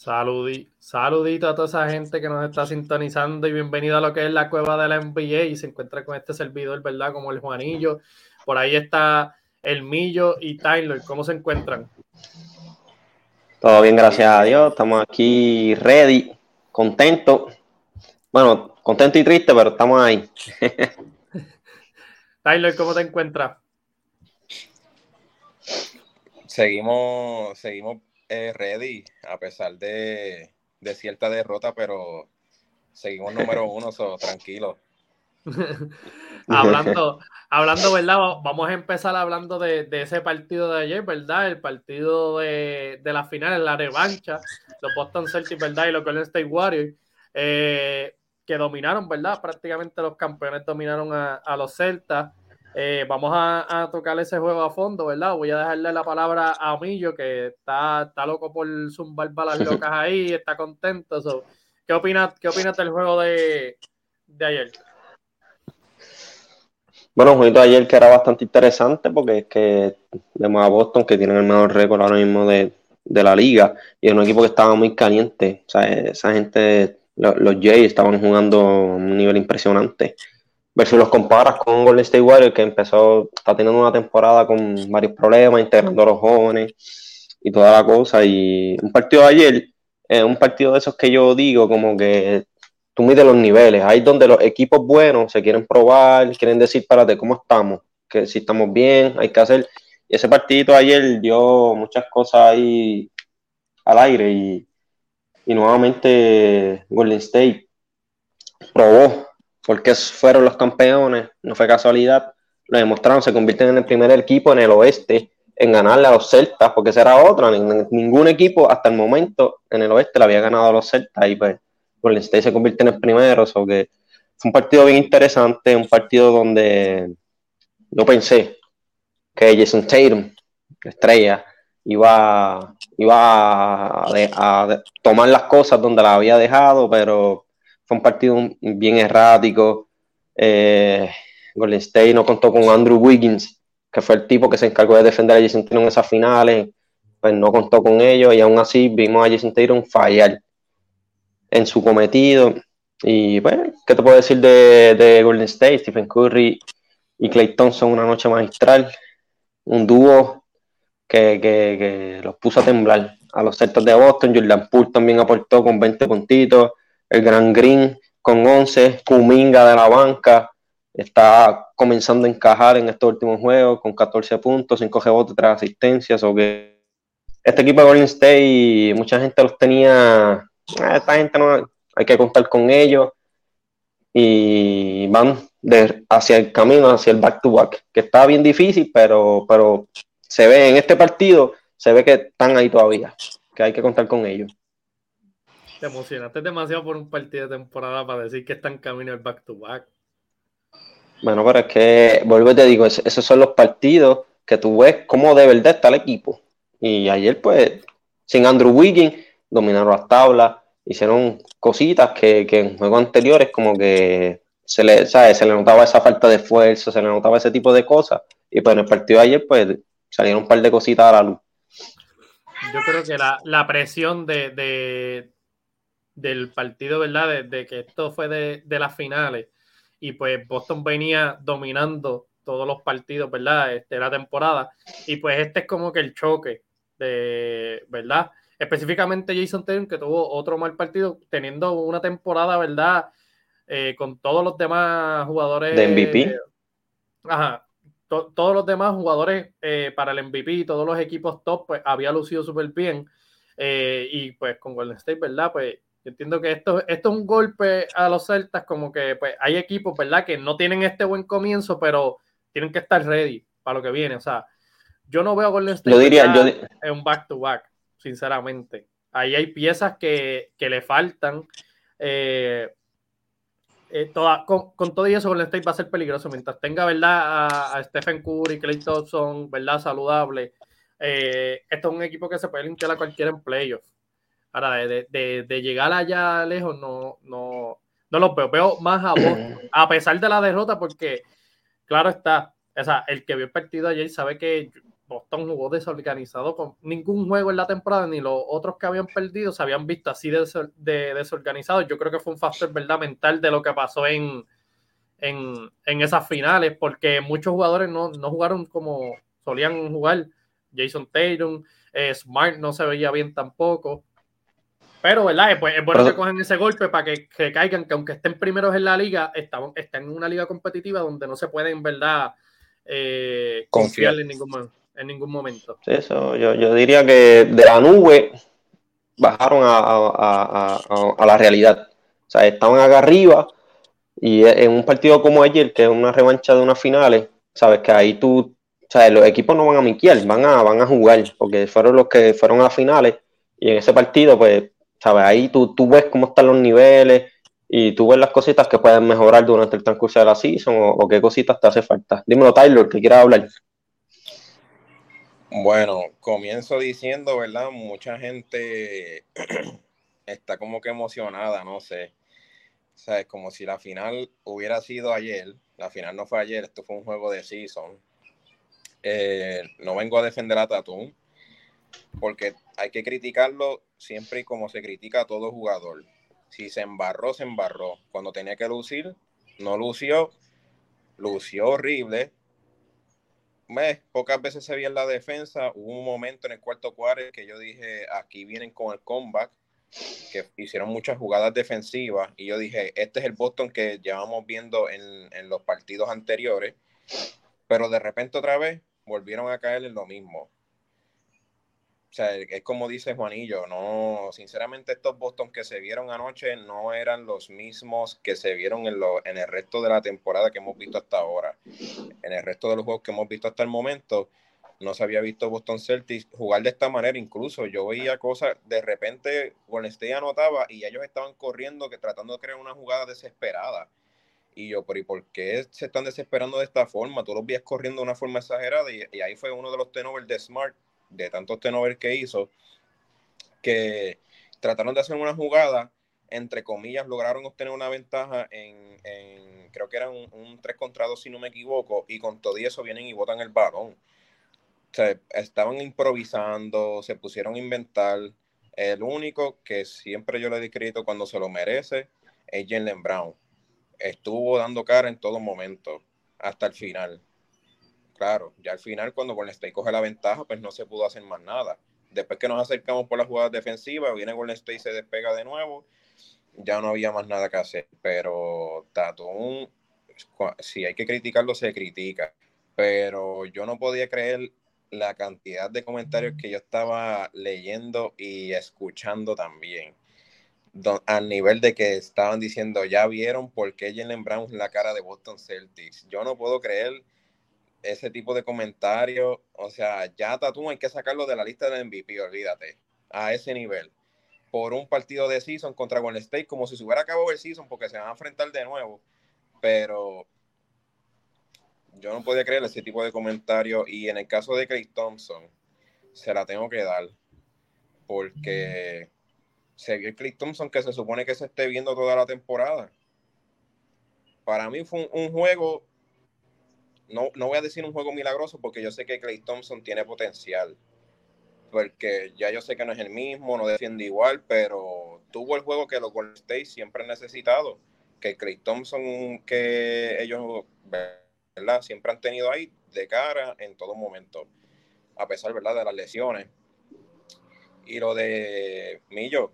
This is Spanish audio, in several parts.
Saludi, saludito a toda esa gente que nos está sintonizando y bienvenido a lo que es la cueva de la NBA y se encuentra con este servidor, ¿verdad? Como el Juanillo. Por ahí está el Millo y Tyler. ¿Cómo se encuentran? Todo bien, gracias a Dios. Estamos aquí ready, contento. Bueno, contento y triste, pero estamos ahí. Tyler, ¿cómo te encuentras? Seguimos, seguimos ready, a pesar de, cierta derrota, pero seguimos número uno, so, tranquilo. hablando, hablando, ¿verdad? Vamos a empezar hablando de, ese partido de ayer, ¿verdad? El partido de, de la final, la revancha, los Boston Celtics, ¿verdad? Y los Golden State Warriors, eh, que dominaron, ¿verdad? Prácticamente los campeones dominaron a, a los Celtas. Eh, vamos a, tocar ese juego a fondo, ¿verdad? Voy a dejarle la palabra a Millo, que está, está loco por zumbar balas locas ahí, está contento. ¿qué, opinas, ¿Qué opinas del juego de, ayer? Bueno, un juego de ayer que era bastante interesante porque es que vemos a Boston que tienen el mejor récord ahora mismo de, la liga y es un equipo que estaba muy caliente. O sea, esa gente, los, los Jays estaban jugando a un nivel impresionante ver si los comparas con Golden State Warriors, que empezó, está teniendo una temporada con varios problemas, integrando a los jóvenes y toda la cosa. Y un partido de ayer, eh, un partido de esos que yo digo, como que tú mides los niveles, ahí donde los equipos buenos se quieren probar, quieren decir, párate, ¿cómo estamos? Que si estamos bien, hay que hacer. Y ese partidito ayer dio muchas cosas ahí al aire y, y nuevamente Golden State probó porque fueron los campeones, no fue casualidad, lo demostraron, se convierten en el primer equipo en el oeste en ganarle a los Celtas, porque esa era otra, ningún equipo hasta el momento en el oeste le había ganado a los Celtas y pues Golden State se convierte en el primero, o que fue un partido bien interesante, un partido donde yo pensé que Jason Tatum, estrella, iba, iba a tomar las cosas donde las había dejado, pero fue un partido bien errático. Eh, Golden State no contó con Andrew Wiggins, que fue el tipo que se encargó de defender a Jason Tatum en esas finales, pues no contó con ellos y aún así vimos a Jason Tatum fallar en su cometido. Y bueno, pues, ¿qué te puedo decir de, Golden State? Stephen Curry y Clay Thompson una noche magistral, un dúo que, que, los puso a temblar a los Celtics de Boston. Jordan Poole también aportó con 20 puntitos el Gran Green con 11, Kuminga de la banca, está comenzando a encajar en estos últimos juegos con 14 puntos, 5 rebotes, 3 asistencias, o que este equipo de Golden State, mucha gente los tenía, eh, esta gente no, hay que contar con ellos, y van de, hacia el camino, hacia el back-to-back, que está bien difícil, pero, pero se ve en este partido, se ve que están ahí todavía, que hay que contar con ellos. Te emocionaste demasiado por un partido de temporada para decir que está en camino el back-to-back. Bueno, pero es que, vuelvo y te digo, esos son los partidos que tú ves cómo de verdad está el equipo. Y ayer, pues, sin Andrew Wiggins, dominaron las tablas, hicieron cositas que, en juegos anteriores como que se le, se le notaba esa falta de esfuerzo, se le notaba ese tipo de cosas. Y pues en el partido de ayer, pues, salieron un par de cositas a la luz. Yo creo que la, presión de del partido, ¿verdad? De, que esto fue de, las finales y pues Boston venía dominando todos los partidos, ¿verdad? Este, la temporada. Y pues este es como que el choque de, ¿verdad? Específicamente Jason Tatum, que tuvo otro mal partido, teniendo una temporada, ¿verdad? Eh, con todos los demás jugadores. De MVP. ajá. todos los demás jugadores eh, para el MVP, todos los equipos top, pues había lucido súper bien. Eh, y pues con Golden State, ¿verdad? Pues entiendo que esto, esto es un golpe a los Celtas, como que pues, hay equipos, ¿verdad? Que no tienen este buen comienzo, pero tienen que estar ready para lo que viene. O sea, yo no veo a Golden State diría, yo... en un back-to-back, sinceramente. Ahí hay piezas que, le faltan. Eh, eh, con, todo y eso, Golden State va a ser peligroso. Mientras tenga, ¿verdad? A, Stephen Curry, Clay Thompson, ¿verdad? Saludable. Eh, esto es un equipo que se puede limpiar a cualquiera en playoff. Ahora, de, llegar allá lejos, no, no, no los veo. Veo más a Boston, a pesar de la derrota, porque, claro está, o sea, el que vio el partido ayer sabe que Boston jugó desorganizado con ningún juego en la temporada, ni los otros que habían perdido se habían visto así de, de desorganizados. Yo creo que fue un factor verdad mental de lo que pasó en, en, esas finales, porque muchos jugadores no, jugaron como solían jugar. Jason Tatum, eh, Smart no se veía bien tampoco. Pero, ¿verdad? Es, bueno que cogen ese golpe para que, caigan, que aunque estén primeros en la liga, están, están en una liga competitiva donde no se pueden, ¿verdad? Eh, confiar en ningún, en ningún momento. eso, yo, yo, diría que de la nube bajaron a, a, la realidad. O sea, estaban acá arriba y en un partido como ayer, que es una revancha de unas finales, sabes que ahí tú, o sea, los equipos no van a miquiar, van a, van a jugar, porque fueron los que fueron a finales y en ese partido, pues, sabes, ahí tú, tú ves cómo están los niveles y tú ves las cositas que pueden mejorar durante el transcurso de la season o, qué cositas te hace falta. Dímelo, Tyler, que quieras hablar. Bueno, comienzo diciendo, ¿verdad? Mucha gente está como que emocionada, no sé. O sea, es como si la final hubiera sido ayer. La final no fue ayer, esto fue un juego de season. Eh, no vengo a defender a Tatum, porque hay que criticarlo siempre y como se critica a todo jugador. Si se embarró, se embarró. Cuando tenía que lucir, no lució. Lució horrible. Pocas veces se veía en la defensa. Hubo un momento en el cuarto cuarto que yo dije, aquí vienen con el comeback que hicieron muchas jugadas defensivas y yo dije, este es el Boston que llevamos viendo en, en, los partidos anteriores, pero de repente otra vez volvieron a caer en lo mismo. O sea, es como dice Juanillo, no, sinceramente estos Boston que se vieron anoche no eran los mismos que se vieron en, lo, en el resto de la temporada que hemos visto hasta ahora. En el resto de los juegos que hemos visto hasta el momento, no se había visto Boston Celtics jugar de esta manera. Incluso yo veía cosas, de repente Golden State anotaba y ellos estaban corriendo, que tratando de crear una jugada desesperada. Y yo, pero ¿y por qué se están desesperando de esta forma? Tú los vías corriendo de una forma exagerada y, ahí fue uno de los tenovers de Smart, de tantos tenovers que hizo, que trataron de hacer una jugada, entre comillas, lograron obtener una ventaja en, creo que era un, 3 contra 2 si no me equivoco, y con todo eso vienen y botan el balón estaban improvisando, se pusieron a inventar. El único que siempre yo le di crédito cuando se lo merece es Jalen Brown. Estuvo dando cara en todo momento, hasta el final. Claro, ya al final, cuando Golden State coge la ventaja, pues no se pudo hacer más nada. Después que nos acercamos por las jugadas defensivas, viene Golden State y se despega de nuevo, ya no había más nada que hacer. Pero Tatum, si hay que criticarlo, se critica. Pero yo no podía creer la cantidad de comentarios que yo estaba leyendo y escuchando también. al nivel de que estaban diciendo, ya vieron por qué Jalen Brown es la cara de Boston Celtics. Yo no puedo creer ese tipo de comentarios. O sea, ya Tatum hay que sacarlo de la lista de MVP, olvídate. A ese nivel. Por un partido de season contra Golden State, como si se hubiera acabado el season, porque se van a enfrentar de nuevo. Pero yo no podía creer ese tipo de comentarios. Y en el caso de Clay Thompson, se la tengo que dar. Porque se vio el Clay Thompson que se supone que se esté viendo toda la temporada. Para mí fue un, juego, no, no voy a decir un juego milagroso porque yo sé que Clay Thompson tiene potencial. Porque ya yo sé que no es el mismo, no defiende igual, pero tuvo el juego que los Golden State siempre han necesitado. Que Clay Thompson, que ellos Siempre han tenido ahí de cara en todo momento, a pesar, ¿verdad?, de las lesiones. Y lo de Millo,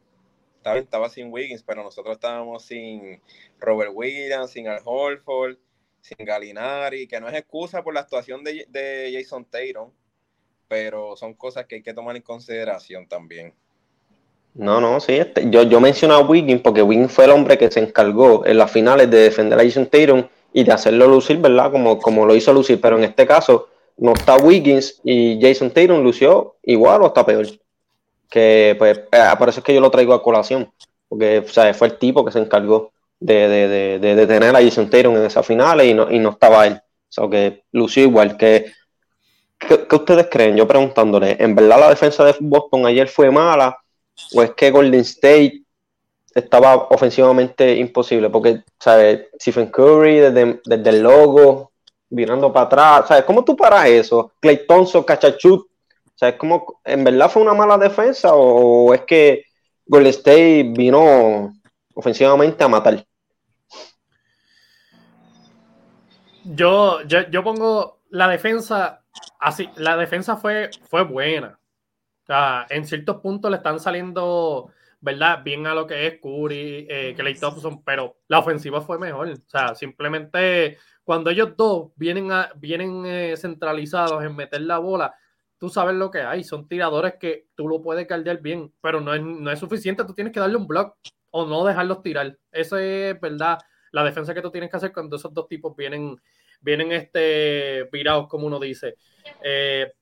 estaba, estaba sin Wiggins, pero nosotros estábamos sin Robert Williams, sin Al Holford, sin Galinari, que no es excusa por la actuación de, de Jason Tatum, pero son cosas que hay que tomar en consideración también. No, no, sí. Este, yo, yo mencioné a Wiggins porque Wiggins fue el hombre que se encargó en las finales de defender a Jason Tatum y de hacerlo lucir, ¿verdad? Como, como lo hizo lucir, pero en este caso no está Wiggins y Jason Tatum lució igual o está peor. Que pues eh, por eso es que yo lo traigo a colación, porque o sea, fue el tipo que se encargó de, de, de, de tener a Jason Tatum en esa final y no, y no estaba él. O sea, que lució igual. Que, ¿qué, ustedes creen? Yo preguntándole, ¿en verdad la defensa de Boston ayer fue mala? ¿O es que Golden State estaba ofensivamente imposible, porque, ¿sabes? Stephen Curry desde, el logo, virando para atrás. ¿Sabes cómo tú paras eso? Clay Thompson, Cachachut. ¿Sabes cómo en verdad fue una mala defensa o es que Golden State vino ofensivamente a matar? Yo, yo, yo pongo la defensa así. La defensa fue, fue buena. en ciertos puntos le están saliendo, ¿verdad? Bien a lo que es Curry, eh, Clay Thompson, pero la ofensiva fue mejor. O sea, simplemente cuando ellos dos vienen, a, vienen eh, centralizados en meter la bola, tú sabes lo que hay. Son tiradores que tú lo puedes caldear bien, pero no es, no es suficiente. Tú tienes que darle un block o no dejarlos tirar. Esa es, ¿verdad? La defensa que tú tienes que hacer cuando esos dos tipos vienen, vienen este, virados, como uno dice. Eh,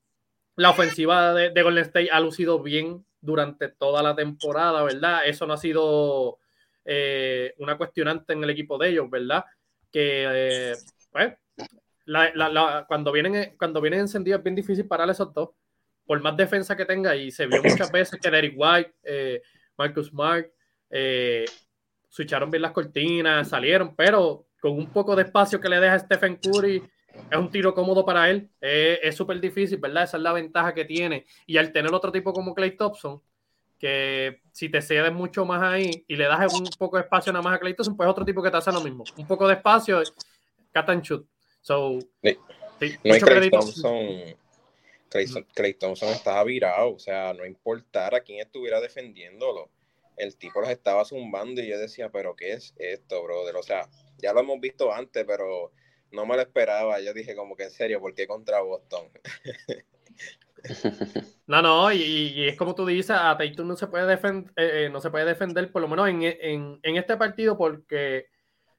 la ofensiva de, Golden State ha lucido bien durante toda la temporada, ¿verdad? Eso no ha sido eh, una cuestionante en el equipo de ellos, ¿verdad? Que pues, cuando, vienen, cuando vienen encendidos es bien difícil parar esos dos. Por más defensa que tenga, y se vio muchas veces que Derek White, eh, Marcus Mark, eh, switcharon bien las cortinas, salieron, pero con un poco de espacio que le deja Stephen Curry, es un tiro cómodo para él. es súper difícil, ¿verdad? Esa es la ventaja que tiene. Y al tener otro tipo como Clay Thompson, que si te cedes mucho más ahí y le das un poco de espacio nada más a Clay Thompson, pues otro tipo que te hace lo mismo. Un poco de espacio cat and shoot. So, sí, no Clay Thompson, Clay, Thompson estaba virado, o sea, no importara quién estuviera defendiéndolo, el tipo los estaba zumbando y yo decía, pero ¿qué es esto, brother? O sea, ya lo hemos visto antes, pero no me lo esperaba. Yo dije como que en serio, ¿por qué contra Boston? No, no, y, es como tú dices, a Tatum no se puede defender, eh, eh, no se puede defender, por lo menos en, en, en, este partido, porque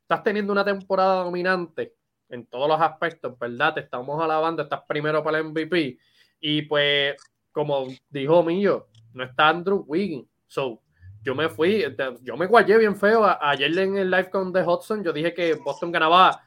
estás teniendo una temporada dominante en todos los aspectos, ¿verdad? Te estamos alabando, estás primero para el MVP. Y pues, como dijo Millo, no está Andrew Wiggins. So, yo me fui, yo me guayé bien feo. Ayer en el live con The Hudson, yo dije que Boston ganaba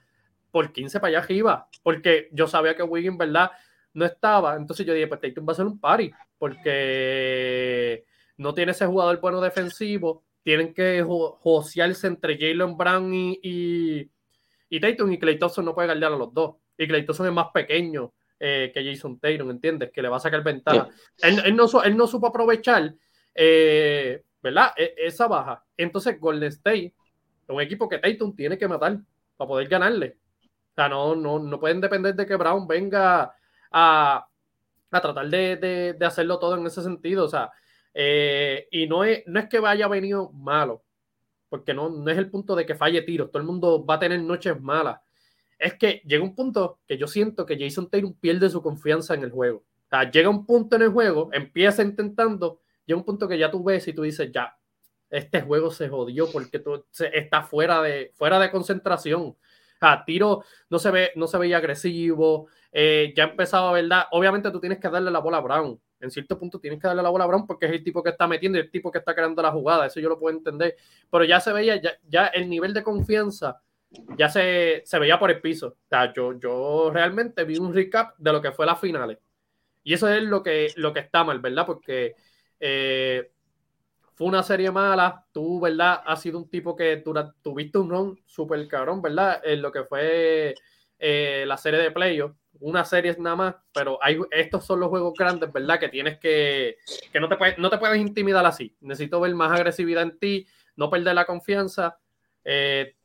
por 15 para allá arriba, porque yo sabía que Wiggins, ¿verdad? No estaba. Entonces yo dije, pues Tatum va a ser un party, porque no tiene ese jugador bueno defensivo tienen que josearse entre Jalen Brown y, y, y Tatum y Clay Thompson no puede guardar a los dos. Y Clay Thompson es más pequeño eh, que Jason Tatum, ¿entiendes? Que le va a sacar ventaja. Él, no, él no supo aprovechar, eh, ¿verdad? E, esa baja. Entonces Golden State, un equipo que Tatum tiene que matar para poder ganarle. O sea, no, no, no pueden depender de que Brown venga a, a tratar de, de, hacerlo todo en ese sentido. O sea, eh, y no es, no es que vaya venido malo, porque no, no es el punto de que falle tiros, todo el mundo va a tener noches malas. Es que llega un punto que yo siento que Jason Taylor pierde su confianza en el juego. O sea, llega un punto en el juego, empieza intentando, llega un punto que ya tú ves y tú dices, ya, este juego se jodió porque tú, está fuera de, fuera de concentración. Sea, tiro no se, ve, no se veía agresivo, eh, ya empezaba, ¿verdad? Obviamente tú tienes que darle la bola a Brown, en cierto punto tienes que darle la bola a Brown porque es el tipo que está metiendo y el tipo que está creando la jugada, eso yo lo puedo entender, pero ya se veía, ya, el nivel de confianza ya se, veía por el piso. O sea, yo, yo realmente vi un recap de lo que fue las finales. Y eso es lo que, lo que está mal, ¿verdad? Porque eh, fue una serie mala. Tú, ¿verdad? Has sido un tipo que tú, tuviste un run súper cabrón, ¿verdad? En lo que fue eh, la serie de playoffs una serie nada más, pero estos son los juegos grandes, ¿verdad? Que tienes que, que no te, puedes, no te puedes intimidar así. Necesito ver más agresividad en ti, no perder la confianza. Eh,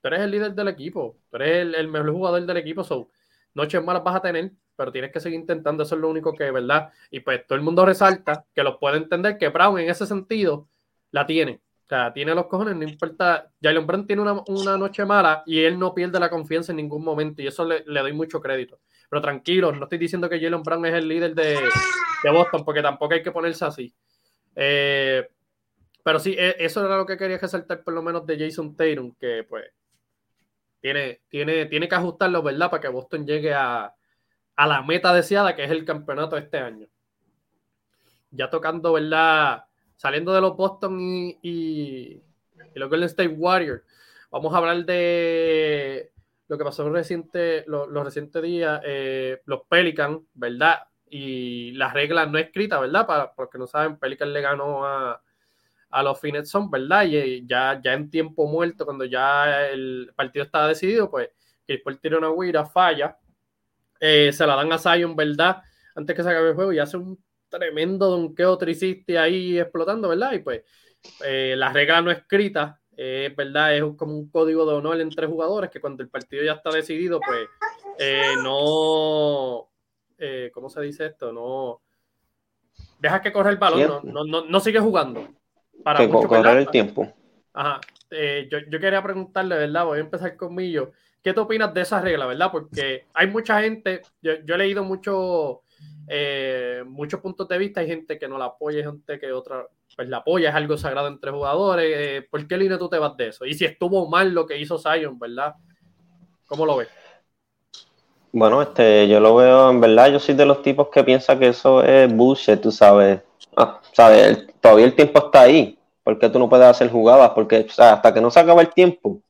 tú eres el líder del equipo, tú eres el, mejor jugador del equipo, so, noches malas vas a tener, pero tienes que seguir intentando, eso es lo único que, ¿verdad? Y pues todo el mundo resalta que los puede entender que Brown en ese sentido la tiene. O sea, tiene los cojones, no importa. Jalen Brown tiene una, una, noche mala y él no pierde la confianza en ningún momento y eso le, le doy mucho crédito. Pero tranquilo, no estoy diciendo que Jalen Brown es el líder de, Boston, porque tampoco hay que ponerse así. Eh, pero sí, e, eso era lo que quería resaltar por lo menos de Jason Tatum, que pues tiene, tiene, tiene que ajustarlo, ¿verdad? Para que Boston llegue a, la meta deseada, que es el campeonato este año. Ya tocando, ¿verdad? Saliendo de los Boston y, y, y los Golden State Warriors, vamos a hablar de lo que pasó reciente, los, recientes días, eh, los Pelicans, ¿verdad? Y las reglas no escritas, ¿verdad? Para los que no saben, Pelican le ganó a, a los Phoenix ¿verdad? Y ya, ya en tiempo muerto, cuando ya el partido estaba decidido, pues Chris Paul tira una falla, eh, se la dan a Zion, ¿verdad? Antes que se acabe el juego y hace un tremendo donqueo triciste ahí explotando, ¿verdad? Y pues eh, la regla no escrita, eh, ¿verdad? Es como un código de honor entre jugadores que cuando el partido ya está decidido, pues no, ¿cómo se dice esto? No, deja que corra el balón, no, no, no, sigue jugando. Para que correr el tiempo. Ajá. yo, yo, quería preguntarle, ¿verdad? Voy a empezar conmigo. ¿Qué te opinas de esa regla, verdad? Porque hay mucha gente, yo, he leído mucho, eh, muchos puntos de vista, hay gente que no la apoya, hay gente que otra, pues la apoya, es algo sagrado entre jugadores. Eh, ¿Por qué línea tú te vas de eso? Y si estuvo mal lo que hizo Zion, ¿verdad? ¿Cómo lo ves? Bueno, este, yo lo veo, en verdad, yo soy de los tipos que piensa que eso es bullshit, tú sabes. Ah, sabes, todavía el tiempo está ahí. ¿Por qué tú no puedes hacer jugadas? Porque hasta que no se acaba el tiempo,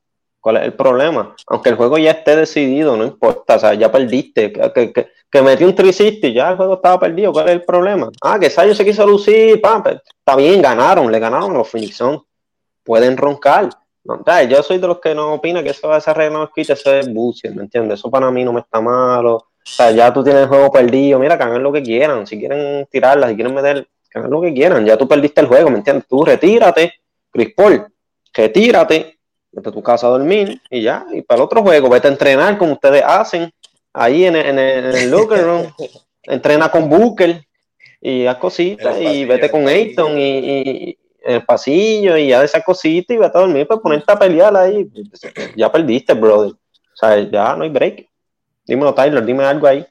¿Cuál es el problema? Aunque el juego ya esté decidido, no importa, o sea, ya perdiste, que, que, que metí un 360 y ya el juego estaba perdido, ¿cuál es el problema? Ah, que Sayo se quiso lucir, pam, está bien, ganaron, le ganaron a los Phoenix pueden roncar. No, yo soy de los que no opina que eso, esa regla no escrita, eso es bullshit, ¿me entiendes? Eso para mí no me está malo. O sea, ya tú tienes el juego perdido, mira, que hagan lo que quieran, si quieren tirarla, si quieren meter, que hagan lo que quieran, ya tú perdiste el juego, ¿me entiendes? Tú retírate, Chris Paul, retírate, vete a tu casa a dormir y ya, y para el otro juego, vete a entrenar como ustedes hacen ahí en, en, el locker room, entrena con Booker y haz cositas y vete con Ayton y, en el pasillo y ya esas cositas y vete a dormir para ponerte a pelear ahí. Ya perdiste, brother. O sea, ya no hay break. Dímelo, Tyler, dime algo ahí.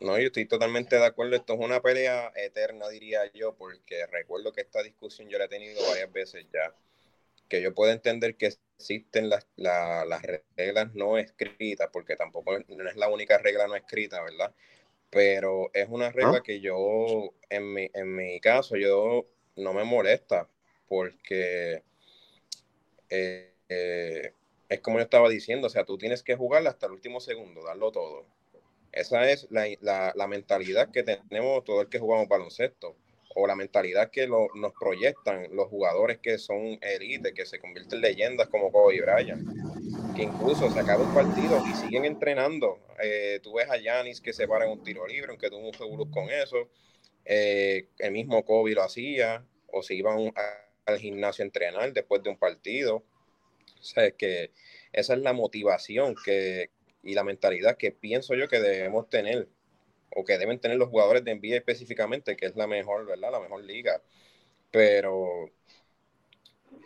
No, yo estoy totalmente de acuerdo. Esto es una pelea eterna, diría yo, porque recuerdo que esta discusión yo la he tenido varias veces ya que yo puedo entender que existen las, reglas no escritas, porque tampoco no es la única regla no escrita, ¿verdad? Pero es una regla que yo, en mi, en mi caso, yo no me molesta, porque eh, eh, es como yo estaba diciendo, o sea, tú tienes que jugar hasta el último segundo, darlo todo. Esa es la, la mentalidad que tenemos todo el que jugamos baloncesto o la mentalidad que nos proyectan los jugadores que son élite, que se convierten en leyendas como Kobe Bryant, que incluso se acaba un partido y siguen entrenando. Eh, tú ves a Yanis que se para en un tiro libre, aunque tuvo un seguro con eso. Eh, el mismo Kobe lo hacía, o se iban al gimnasio a entrenar después de un partido. O sea, que esa es la motivación que, y la mentalidad que pienso yo que debemos tener o que deben tener los jugadores de NBA específicamente, que es la mejor, ¿verdad? La mejor liga. Pero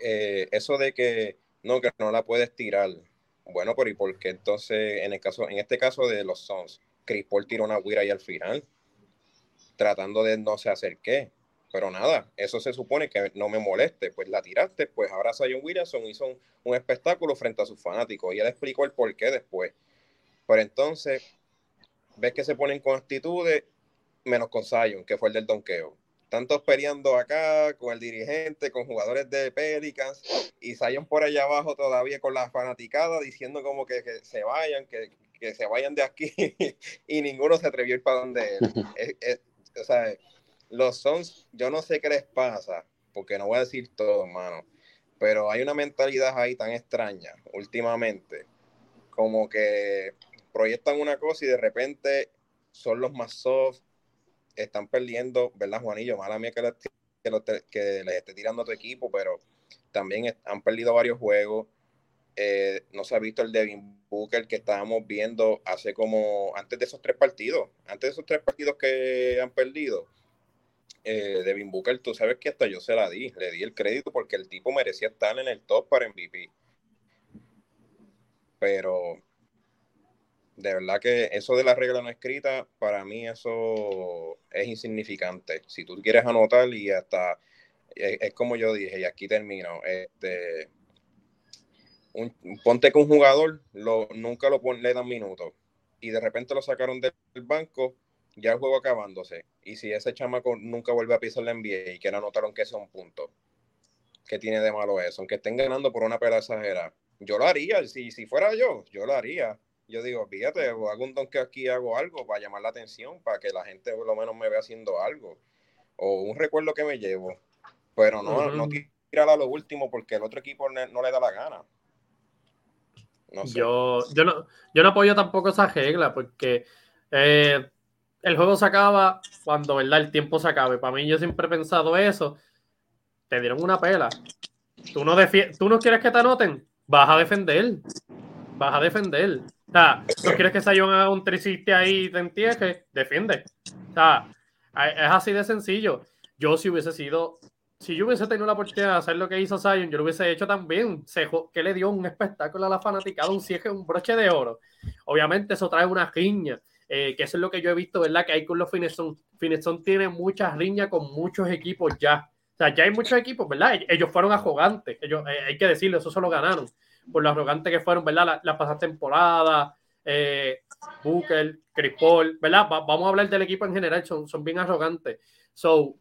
eh, eso de que no, que no la puedes tirar. Bueno, pero ¿y por qué entonces, en el caso, en este caso de los Suns, Chris Paul tiró una guira ahí al final, tratando de no sé hacer qué. Pero nada, eso se supone que no me moleste. Pues la tiraste, pues ahora Zion Williamson hizo un, un espectáculo frente a sus fanáticos y él explicó el por qué después. Pero entonces, ves que se ponen con actitudes, menos con Zion, que fue el del donqueo. Tantos peleando acá con el dirigente, con jugadores de Pelicans, y Zion por allá abajo todavía con la fanaticada diciendo como que, se vayan, que, se vayan de aquí, y ninguno se atrevió a ir para donde él. o sea, los Sons, yo no sé qué les pasa, porque no voy a decir todo, hermano, pero hay una mentalidad ahí tan extraña últimamente, como que proyectan una cosa y de repente son los más soft, están perdiendo, ¿verdad, Juanillo? Mala mía que, que, les esté tirando a tu equipo, pero también han perdido varios juegos. Eh, no se ha visto el Devin Booker que estábamos viendo hace como antes de esos tres partidos, antes de esos tres partidos que han perdido. Eh, Devin Booker, tú sabes que hasta yo se la di, le di el crédito porque el tipo merecía estar en el top para MVP. Pero de verdad que eso de la regla no escrita, para mí eso es insignificante. Si tú quieres anotar y hasta, es, como yo dije, y aquí termino, este, ponte que un jugador lo, nunca lo le dan minutos y de repente lo sacaron del banco, ya el juego acabándose. Y si ese chamaco nunca vuelve a pisar la NBA y que no anotaron que sea un punto, ¿qué tiene de malo eso? Aunque estén ganando por una pelea exagerada. Yo lo haría, si, si fuera yo, yo lo haría yo digo, fíjate, hago un don que aquí hago algo para llamar la atención, para que la gente por lo menos me vea haciendo algo. O un recuerdo que me llevo. Pero no, no tirar a lo último porque el otro equipo no le da la gana. Yo, yo, no, yo no apoyo tampoco esa regla porque eh, el juego se acaba cuando ¿verdad? el tiempo se acabe. Para mí yo siempre he pensado eso. Te dieron una pela. Tú no, tú no quieres que te anoten, vas a defender. Vas a defender. O sea, no quieres que Sion haga un trisiste ahí y te entierre, defiende. O sea, es así de sencillo. Yo si hubiese sido si yo hubiese tenido la oportunidad de hacer lo que hizo Zion, yo lo hubiese hecho también. Se, que le dio un espectáculo a la fanaticada, un cierre, un broche de oro. Obviamente eso trae una riña, eh, que eso es lo que yo he visto, ¿verdad? Que hay con los Fineson. Fineson tiene muchas riñas con muchos equipos ya. O sea, ya hay muchos equipos, ¿verdad? Ellos fueron arrogantes, ellos, eh, hay que decirlo, eso se lo ganaron. Por lo arrogantes que fueron, ¿verdad? La, la pasada temporada, eh, Booker, Chris Paul, ¿verdad? vamos a hablar del equipo en general, son, son bien arrogantes. So,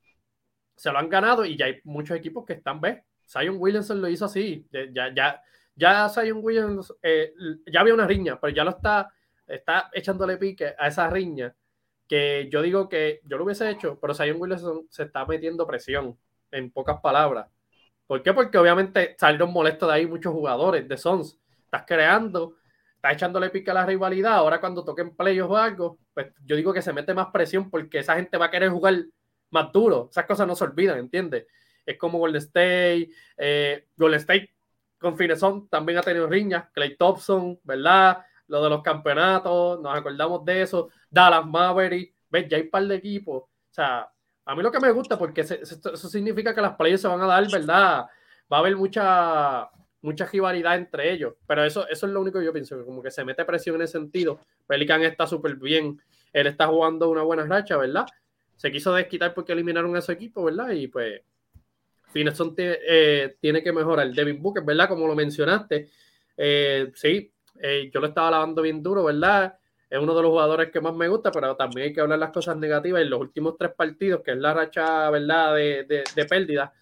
se lo han ganado y ya hay muchos equipos que están, ¿ves? Zion Williamson lo hizo así, ya, ya, ya Zion Williams, eh, ya había una riña, pero ya lo está, está echándole pique a esa riña, que yo digo que yo lo hubiese hecho, pero Zion Williamson se está metiendo presión, en pocas palabras. ¿Por qué? Porque obviamente salieron molestos de ahí muchos jugadores de Sons. Estás creando, estás echándole pique a la rivalidad. Ahora cuando toquen playoffs o algo, pues yo digo que se mete más presión porque esa gente va a querer jugar más duro. Esas cosas no se olvidan, ¿entiendes? Es como Golden State, eh, Golden State con Fineson también ha tenido riñas, Clay Thompson, ¿verdad? Lo de los campeonatos, nos acordamos de eso, Dallas Maverick, ¿ves? Ya hay un par de equipos. O sea, a mí lo que me gusta, porque eso significa que las playas se van a dar, ¿verdad? Va a haber mucha, mucha rivalidad entre ellos, pero eso, eso es lo único que yo pienso, como que se mete presión en ese sentido. Pelican está súper bien, él está jugando una buena racha, ¿verdad? se quiso desquitar porque eliminaron a su equipo, ¿verdad? Y pues Fineson eh, tiene que mejorar. Devin Booker, ¿verdad? Como lo mencionaste, eh, sí, eh, yo lo estaba lavando bien duro, ¿verdad? Es uno de los jugadores que más me gusta, pero también hay que hablar las cosas negativas. En los últimos tres partidos, que es la racha, ¿verdad? De, de, pérdida,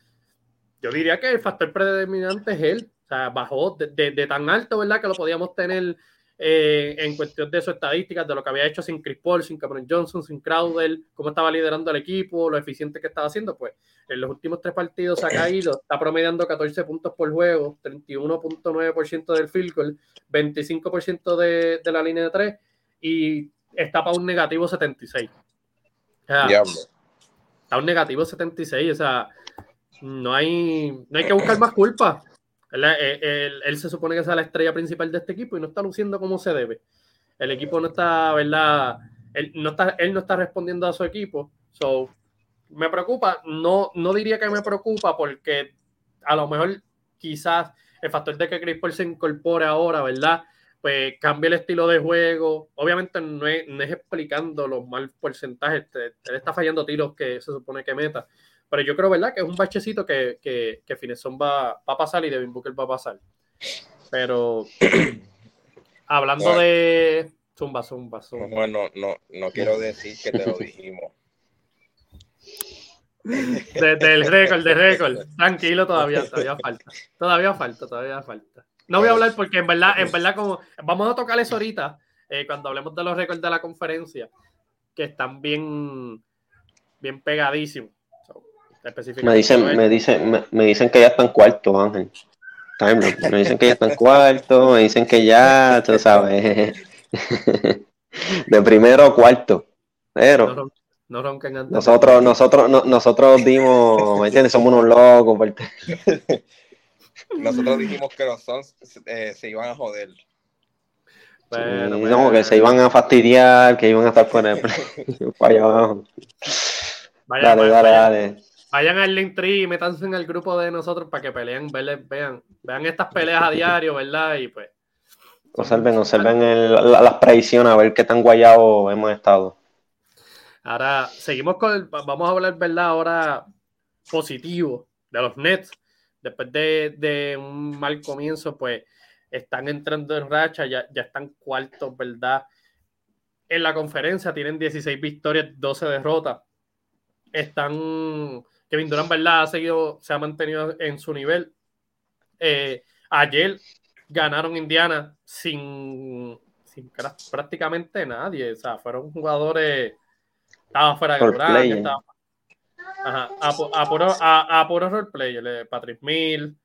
yo diría que el factor predominante es él. O sea, bajó de, de tan alto, ¿verdad? Que lo podíamos tener eh, en cuestión de sus estadísticas, de lo que había hecho sin Chris Paul, sin Cameron Johnson, sin Crowder, cómo estaba liderando el equipo, lo eficiente que estaba haciendo, pues en los últimos tres partidos ha caído, está promediando 14 puntos por juego, 31.9% del field goal, 25% de, de, la línea de tres y está para un negativo 76. está un negativo 76, o sea, no hay, no hay que buscar más culpa. Eh, él, se supone que es la estrella principal de este equipo y no está luciendo como se debe. El equipo no está, ¿verdad? Él no está, él no está respondiendo a su equipo. So, me preocupa, no, no diría que me preocupa porque a lo mejor quizás el factor de que Chris Paul se incorpore ahora, ¿verdad? Pues cambia el estilo de juego. Obviamente no es, no es explicando los mal porcentajes. Él está fallando tiros que se supone que meta. Pero yo creo, ¿verdad? Que es un bachecito que, que, que Fineson va, va, a pasar y Devin Booker va a pasar. Pero hablando de zumba, zumba, zumba. Bueno, no, no quiero decir que te lo dijimos. del récord, del récord. Tranquilo, todavía, todavía falta. Todavía falta, todavía falta. No voy a hablar porque en verdad, en verdad, como vamos a tocar eso ahorita, eh, cuando hablemos de los récords de la conferencia, que están bien, bien pegadísimos. Me dicen, me, dicen, me, dicen que ya están cuarto, Ángel. Me dicen que ya están cuarto, me dicen que ya, tú sabes. De primero a cuarto. Pero. No, ronquen antes. Nosotros, nosotros, nosotros dimos, ¿me entiendes? Somos unos locos. Nosotros dijimos que los Sons eh, se iban a joder. Bueno, que se iban a fastidiar, que iban a estar por, el, allá abajo. dale, dale, dale. Vayan al link tree y métanse en el grupo de nosotros para que peleen, vean, vean estas peleas a diario, ¿verdad? Y pues. Observen, observen las predicciones, a ver qué tan guayados hemos estado. Ahora, seguimos con el, vamos a hablar, ¿verdad? Ahora positivo de los Nets. Después de, un mal comienzo, pues están entrando en racha, ya, ya están cuartos, ¿verdad? En la conferencia tienen 16 victorias, 12 derrotas. Están Kevin Durant, ¿verdad? Ha seguido, se ha mantenido en su nivel. Eh, ayer ganaron Indiana sin, sin prácticamente nadie. O sea, fueron jugadores. Estaba fuera de Durant, estaba, ajá, a, a, a, puro roleplay. Patrick Mill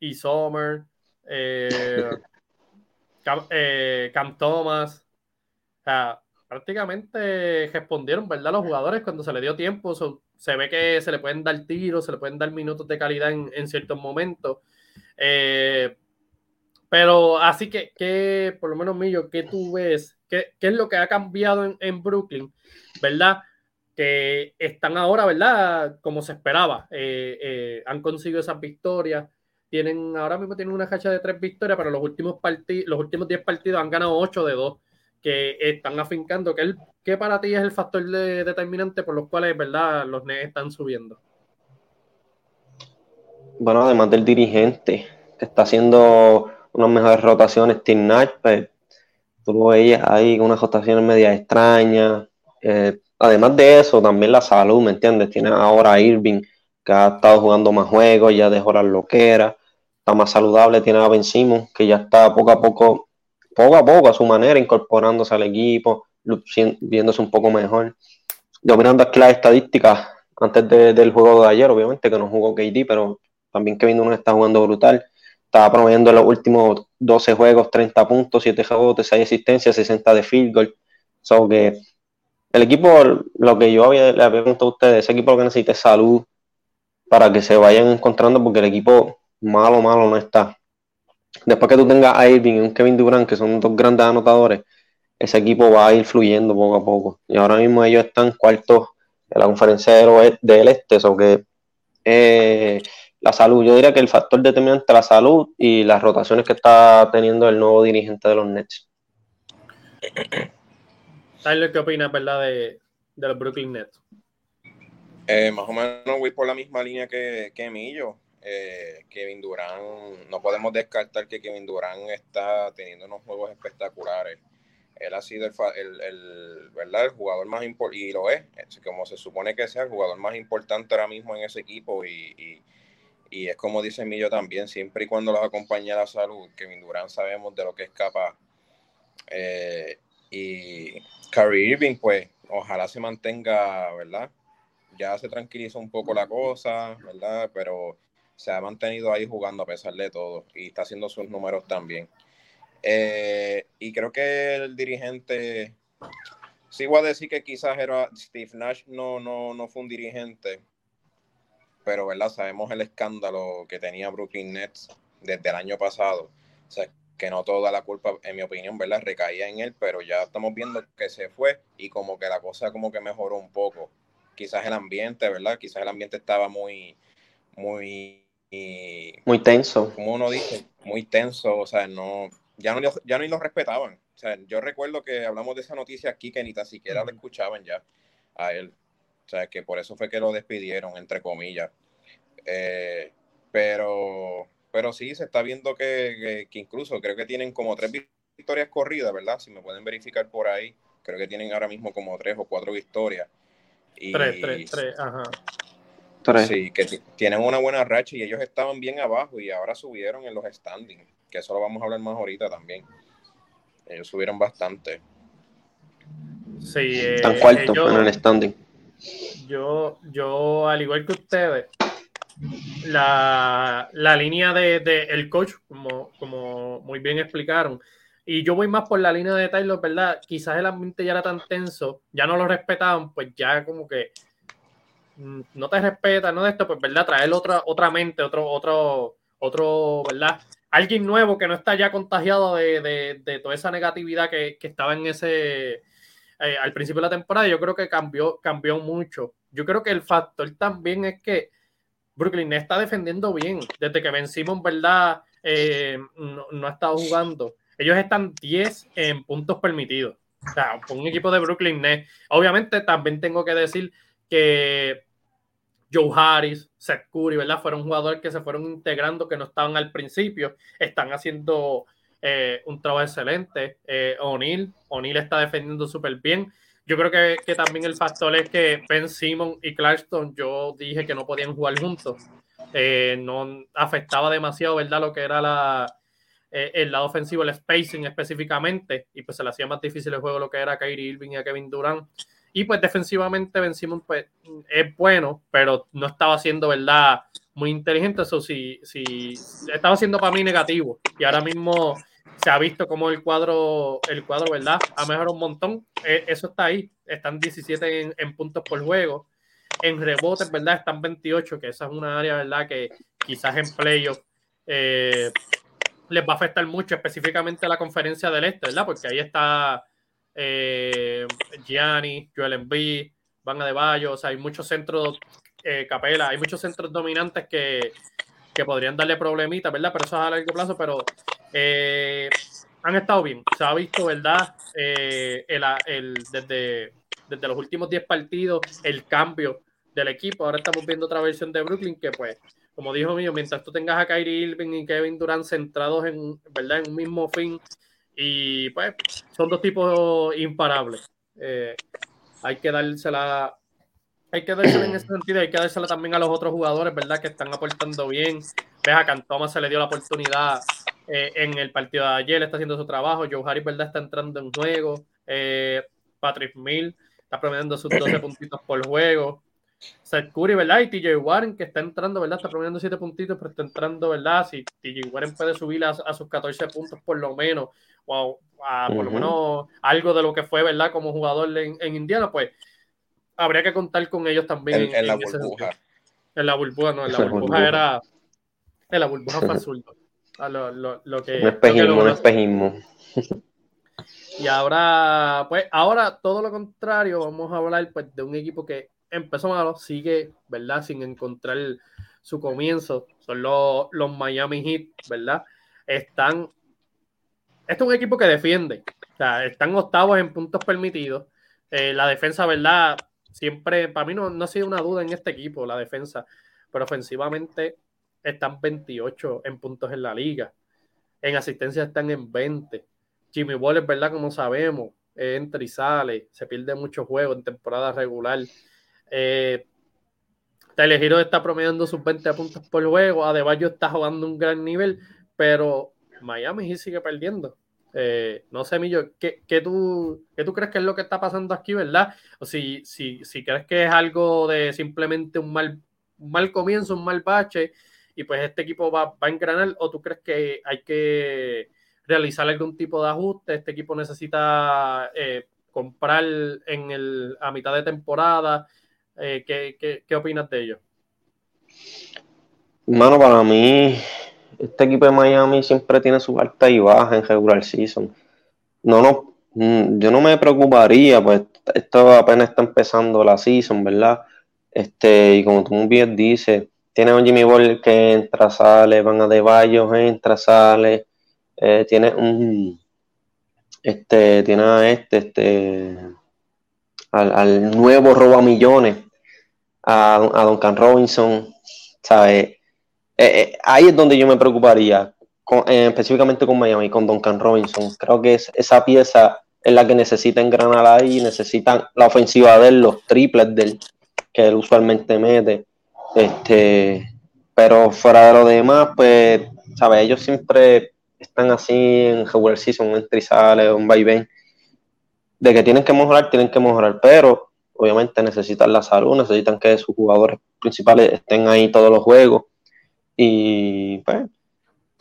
y Sommer. Eh, Cam, Thomas. O sea, prácticamente respondieron, ¿verdad? Los jugadores cuando se le dio tiempo. se ve que se le pueden dar tiros, se le pueden dar minutos de calidad en, ciertos momentos. pero así que, que, por lo menos, Millo, ¿qué tú ves? ¿Qué, es lo que ha cambiado en, en Brooklyn? ¿Verdad? Que están ahora, ¿verdad? Como se esperaba. Eh, eh, han conseguido esas victorias. Tienen, ahora mismo tienen una hacha de tres victorias, pero los últimos partidos, los últimos diez partidos han ganado ocho de dos, que están afincando. ¿Qué, ¿Qué para ti es el factor determinante por los cuales, verdad, los Nets están subiendo? Bueno, además del dirigente, que está haciendo unas mejores rotaciones, Team Nash, pues, tú veías ahí unas rotaciones media extrañas. Eh, además de eso, también la salud, ¿me entiendes? Tiene ahora a Irving, que ha estado jugando más juegos, ya dejó las loqueras, está más saludable, tiene a Ben Simmons, que ya está poco a poco, poco a poco a su manera, incorporándose al equipo, viéndose un poco mejor. Yo mirando aquí las estadísticas antes del juego de ayer, obviamente, que no jugó KD, pero también Kevin Durant está jugando brutal. Estaba promediando en los últimos 12 juegos 30 puntos, 7 rebotes, 6 asistencias, 60 de field goal. So que el equipo, lo que yo había, le había preguntado a ustedes, ese equipo lo que necesita es salud para que se vayan encontrando, porque el equipo malo, malo no está. Después que tú tengas a Irving y un Kevin Durant, que son dos grandes anotadores, ese equipo va a ir fluyendo poco a poco. Y ahora mismo ellos están cuartos en la conferencia del este, eso que eh, la salud, yo diría que el factor determinante es la salud y las rotaciones que está teniendo el nuevo dirigente de los Nets. Tyler, ¿qué opinas, verdad, de, los Brooklyn Nets? Eh, más o menos voy por la misma línea que, que Millo. Eh, Kevin Durant, no podemos descartar que Kevin Durant está teniendo unos juegos espectaculares. Él ha sido el, ¿verdad? el jugador más importante, y lo es, como se supone que sea el jugador más importante ahora mismo en ese equipo. Y, es como dice Millo también, siempre y cuando los acompaña la salud, Kevin Durant sabemos de lo que es capaz. Eh, y Kyrie Irving, pues, ojalá se mantenga, ¿verdad? Ya se tranquilizó un poco la cosa, ¿verdad? Pero se ha mantenido ahí jugando a pesar de todo y está haciendo sus números también. Eh, y creo que el dirigente, sí voy a decir que quizás era Steve Nash no, no, no fue un dirigente, pero ¿verdad? Sabemos el escándalo que tenía Brooklyn Nets desde el año pasado. O sea, que no toda la culpa, en mi opinión, ¿verdad? Recaía en él, pero ya estamos viendo que se fue y como que la cosa como que mejoró un poco. Quizás el ambiente, ¿verdad? Quizás el ambiente estaba muy, muy... Muy tenso. Como uno dice, muy tenso, o sea, no, ya no, ya no los respetaban. O sea, yo recuerdo que hablamos de esa noticia aquí que ni tan siquiera le escuchaban ya a él. O sea, que por eso fue que lo despidieron, entre comillas. Eh, pero pero sí, se está viendo que, incluso creo que tienen como tres victorias corridas, ¿verdad? Si me pueden verificar por ahí, creo que tienen ahora mismo como tres o cuatro victorias. Y, tres, tres, tres, ajá. Sí, que tienen una buena racha y ellos estaban bien abajo y ahora subieron en los standings, que eso lo vamos a hablar más ahorita también. Ellos subieron bastante. Sí, eh, Están cuartos en el standing. Yo, yo, al igual que ustedes, la, la línea de, de, el coach, como, como muy bien explicaron. Y yo voy más por la línea de Taylor, ¿verdad? Quizás el ambiente ya era tan tenso, ya no lo respetaban, pues ya como que mm, no te respetan, no de esto, pues verdad, traer otra, otra mente, otro, otro, otro, ¿verdad? Alguien nuevo que no está ya contagiado de, de, de toda esa negatividad que, que estaba en ese, eh, al principio de la temporada, yo creo que cambió, cambió mucho. Yo creo que el factor también es que Brooklyn está defendiendo bien. Desde que vencimos, ¿verdad? Eh, no, ha estado jugando. Ellos están 10 en puntos permitidos. O sea, un equipo de Brooklyn Nets. Obviamente, también tengo que decir que Joe Harris, Seth Curry, ¿verdad? Fueron jugadores que se fueron integrando, que no estaban al principio. Están haciendo eh, un trabajo excelente. Eh, O'Neill, O'Neill está defendiendo súper bien. Yo creo que, también el factor es que Ben Simon y Clarkson, yo dije que no podían jugar juntos. Eh, no afectaba demasiado, ¿verdad? Lo que era la, eh, el lado ofensivo, el spacing específicamente, y pues se le hacía más difícil el juego lo que era Kyrie Irving y a Kevin Durant. Y pues defensivamente Ben Simon pues, es bueno, pero no estaba siendo, ¿verdad? Muy inteligente. Eso sí, estaba siendo para mí negativo. Y ahora mismo se ha visto como el cuadro, el cuadro, ¿verdad? Ha mejorado un montón. E, eso está ahí. Están 17 en, puntos por juego. En rebotes, ¿verdad? Están 28, que esa es una área, ¿verdad? Que quizás en playoff eh, les va a afectar mucho, específicamente a la conferencia del este, ¿verdad? Porque ahí está eh, Gianni, Joel Embiid, Van Bayo, o sea, hay muchos centros, eh, Capela, hay muchos centros dominantes que, que podrían darle problemitas, ¿verdad? Pero eso es a largo plazo, pero eh, han estado bien. Se ha visto, ¿verdad? Eh, el, desde, desde los últimos 10 partidos, el cambio del equipo. Ahora estamos viendo otra versión de Brooklyn que, pues, como dijo mío, mientras tú tengas a Kyrie Irving y Kevin Durant centrados en, ¿verdad? en un mismo fin, y pues son dos tipos imparables. Eh, hay que dársela hay que dársela en ese sentido, hay que dársela también a los otros jugadores, ¿verdad? Que están aportando bien. Ves a Cantoma se le dio la oportunidad eh, en el partido de ayer, está haciendo su trabajo. Joe Harris, ¿verdad? Está entrando en juego. Eh, Patrick Mill está promediando sus 12 puntitos por juego. Seth Curry, ¿verdad? Y TJ Warren, que está entrando, ¿verdad? Está promediando 7 puntitos, pero está entrando, ¿verdad? Si TJ Warren puede subir a, sus 14 puntos por lo menos, o a, por lo menos algo de lo que fue, ¿verdad? Como jugador en, en Indiana, pues habría que contar con ellos también. En, la burbuja. En la burbuja, no, en la burbuja era. En la burbuja fue Lo, lo, lo que, un espejismo, un espejismo. Y ahora, pues, ahora todo lo contrario, vamos a hablar pues de un equipo que empezó malo, sigue, ¿verdad? Sin encontrar su comienzo. Son los, los Miami Heat, ¿verdad? Están. Este es un equipo que defiende. O sea, están octavos en puntos permitidos. Eh, la defensa, ¿verdad? siempre, para mí no, no ha sido una duda en este equipo, la defensa, pero ofensivamente están 28 en puntos en la liga. En asistencia están en 20. Jimmy Waller, ¿verdad? Como sabemos, entra y sale, se pierde muchos juegos en temporada regular. Eh, Telegiro está promediando sus 20 puntos por juego. Adebayo está jugando un gran nivel, pero Miami sigue perdiendo. Eh, no sé, Millo, ¿qué, tú, ¿qué tú crees que es lo que está pasando aquí, verdad? O si, si, si crees que es algo de simplemente un mal, mal comienzo, un mal bache, y pues este equipo va, va a engranar, o tú crees que hay que realizar algún tipo de ajuste, este equipo necesita eh, comprar en el, a mitad de temporada, eh, ¿qué, qué, qué opinas de ello? Mano, para mí, este equipo de Miami siempre tiene su alta y baja en regular season. No, no, mm, yo no me preocuparía, pues esto apenas está empezando la season, ¿verdad? Este, y como tú muy bien dices, tiene un Jimmy Ball que entra, sale, van a De Bayo, entra, sale, eh, tiene un este, tiene a este, este, al, nuevo roba millones, a, a Duncan Robinson, ¿sabes? Eh, eh, ahí es donde yo me preocuparía, específicamente con Miami, con Duncan Robinson. Creo que es, esa pieza es la que necesita engranar ahí, necesitan la ofensiva de él, los triples de que él usualmente mete. Este, pero fuera de lo demás, pues, ¿sabes? Ellos siempre están así en regular season, un trisales, un vaivén, de que tienen que mejorar, tienen que mejorar, pero obviamente necesitan la salud, necesitan que sus jugadores principales estén ahí todos los juegos y pues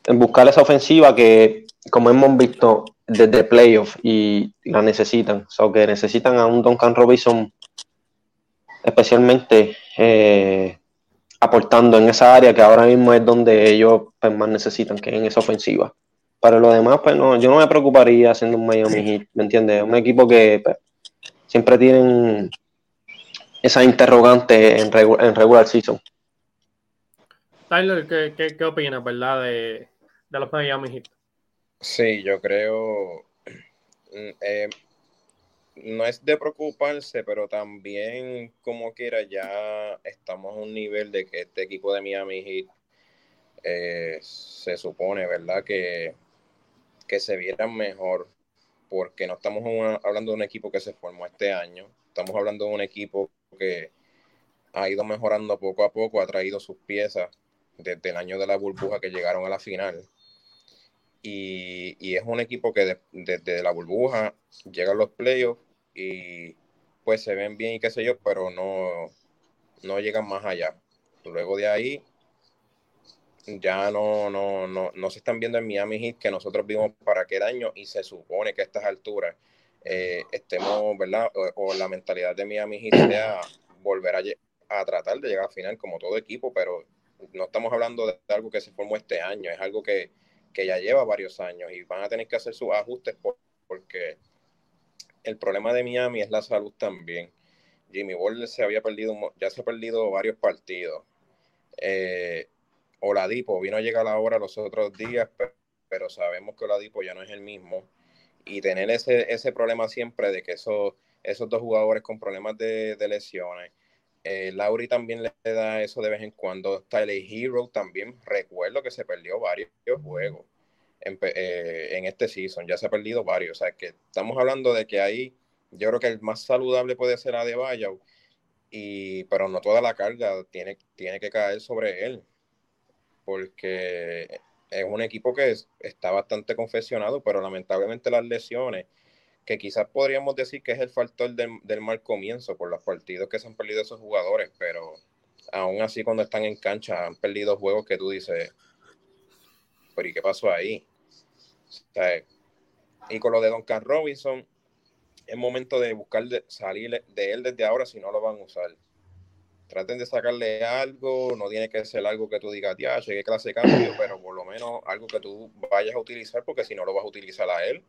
en buscar esa ofensiva que, como hemos visto desde playoff, y la necesitan. O sea, que necesitan a un Duncan Robinson especialmente eh, aportando en esa área que ahora mismo es donde ellos pues, más necesitan, que en esa ofensiva. Para lo demás, pues no, yo no me preocuparía haciendo un Miami Heat, ¿me entiendes? Un equipo que pues, siempre tienen esa interrogante en, en regular season. Tyler, ¿qué, qué, opinas, verdad, de, de los Miami Heat? Sí, yo creo. Mm, eh, no es de preocuparse, pero también, como quiera, ya estamos a un nivel de que este equipo de Miami Heat eh, se supone, ¿verdad?, que, que se vieran mejor, porque no estamos hablando de un equipo que se formó este año, estamos hablando de un equipo que ha ido mejorando poco a poco, ha traído sus piezas desde el año de la burbuja que llegaron a la final. Y, es un equipo que desde la burbuja llega a los playoffs y pues se ven bien y qué sé yo, pero no, no llegan más allá. Luego de ahí ya no, no, no, no se están viendo en Miami Heat que nosotros vimos para aquel año y se supone que a estas alturas eh, estemos, ¿verdad? O, la mentalidad de Miami Heat sea volver a, a, tratar de llegar al final como todo equipo, pero no estamos hablando de algo que se formó este año, es algo que, que ya lleva varios años y van a tener que hacer sus ajustes porque el problema de Miami es la salud también. Jimmy Butler se había perdido, ya se ha perdido varios partidos. Eh, Oladipo vino a llegar ahora los otros días, pero, sabemos que Oladipo ya no es el mismo. Y tener ese, ese problema siempre de que esos, esos dos jugadores con problemas de, lesiones, eh, Lauri también le da eso de vez en cuando. Tyler Hero también recuerdo que se perdió varios juegos en, eh, en, este season, ya se ha perdido varios. O sea que estamos hablando de que ahí yo creo que el más saludable puede ser Adebayo, y, pero no toda la carga tiene, tiene que caer sobre él porque es un equipo que está bastante confeccionado, pero lamentablemente las lesiones, que quizás podríamos decir que es el factor del, mal comienzo por los partidos que se han perdido esos jugadores, pero aún así cuando están en cancha han perdido juegos que tú dices, pero ¿y qué pasó ahí? y con lo de Duncan Robinson, es momento de buscar salir de él desde ahora si no lo van a usar traten de sacarle algo, no tiene que ser algo que tú digas, ya, llegué clase de cambio, pero por lo menos algo que tú vayas a utilizar, porque si no lo vas a utilizar a él,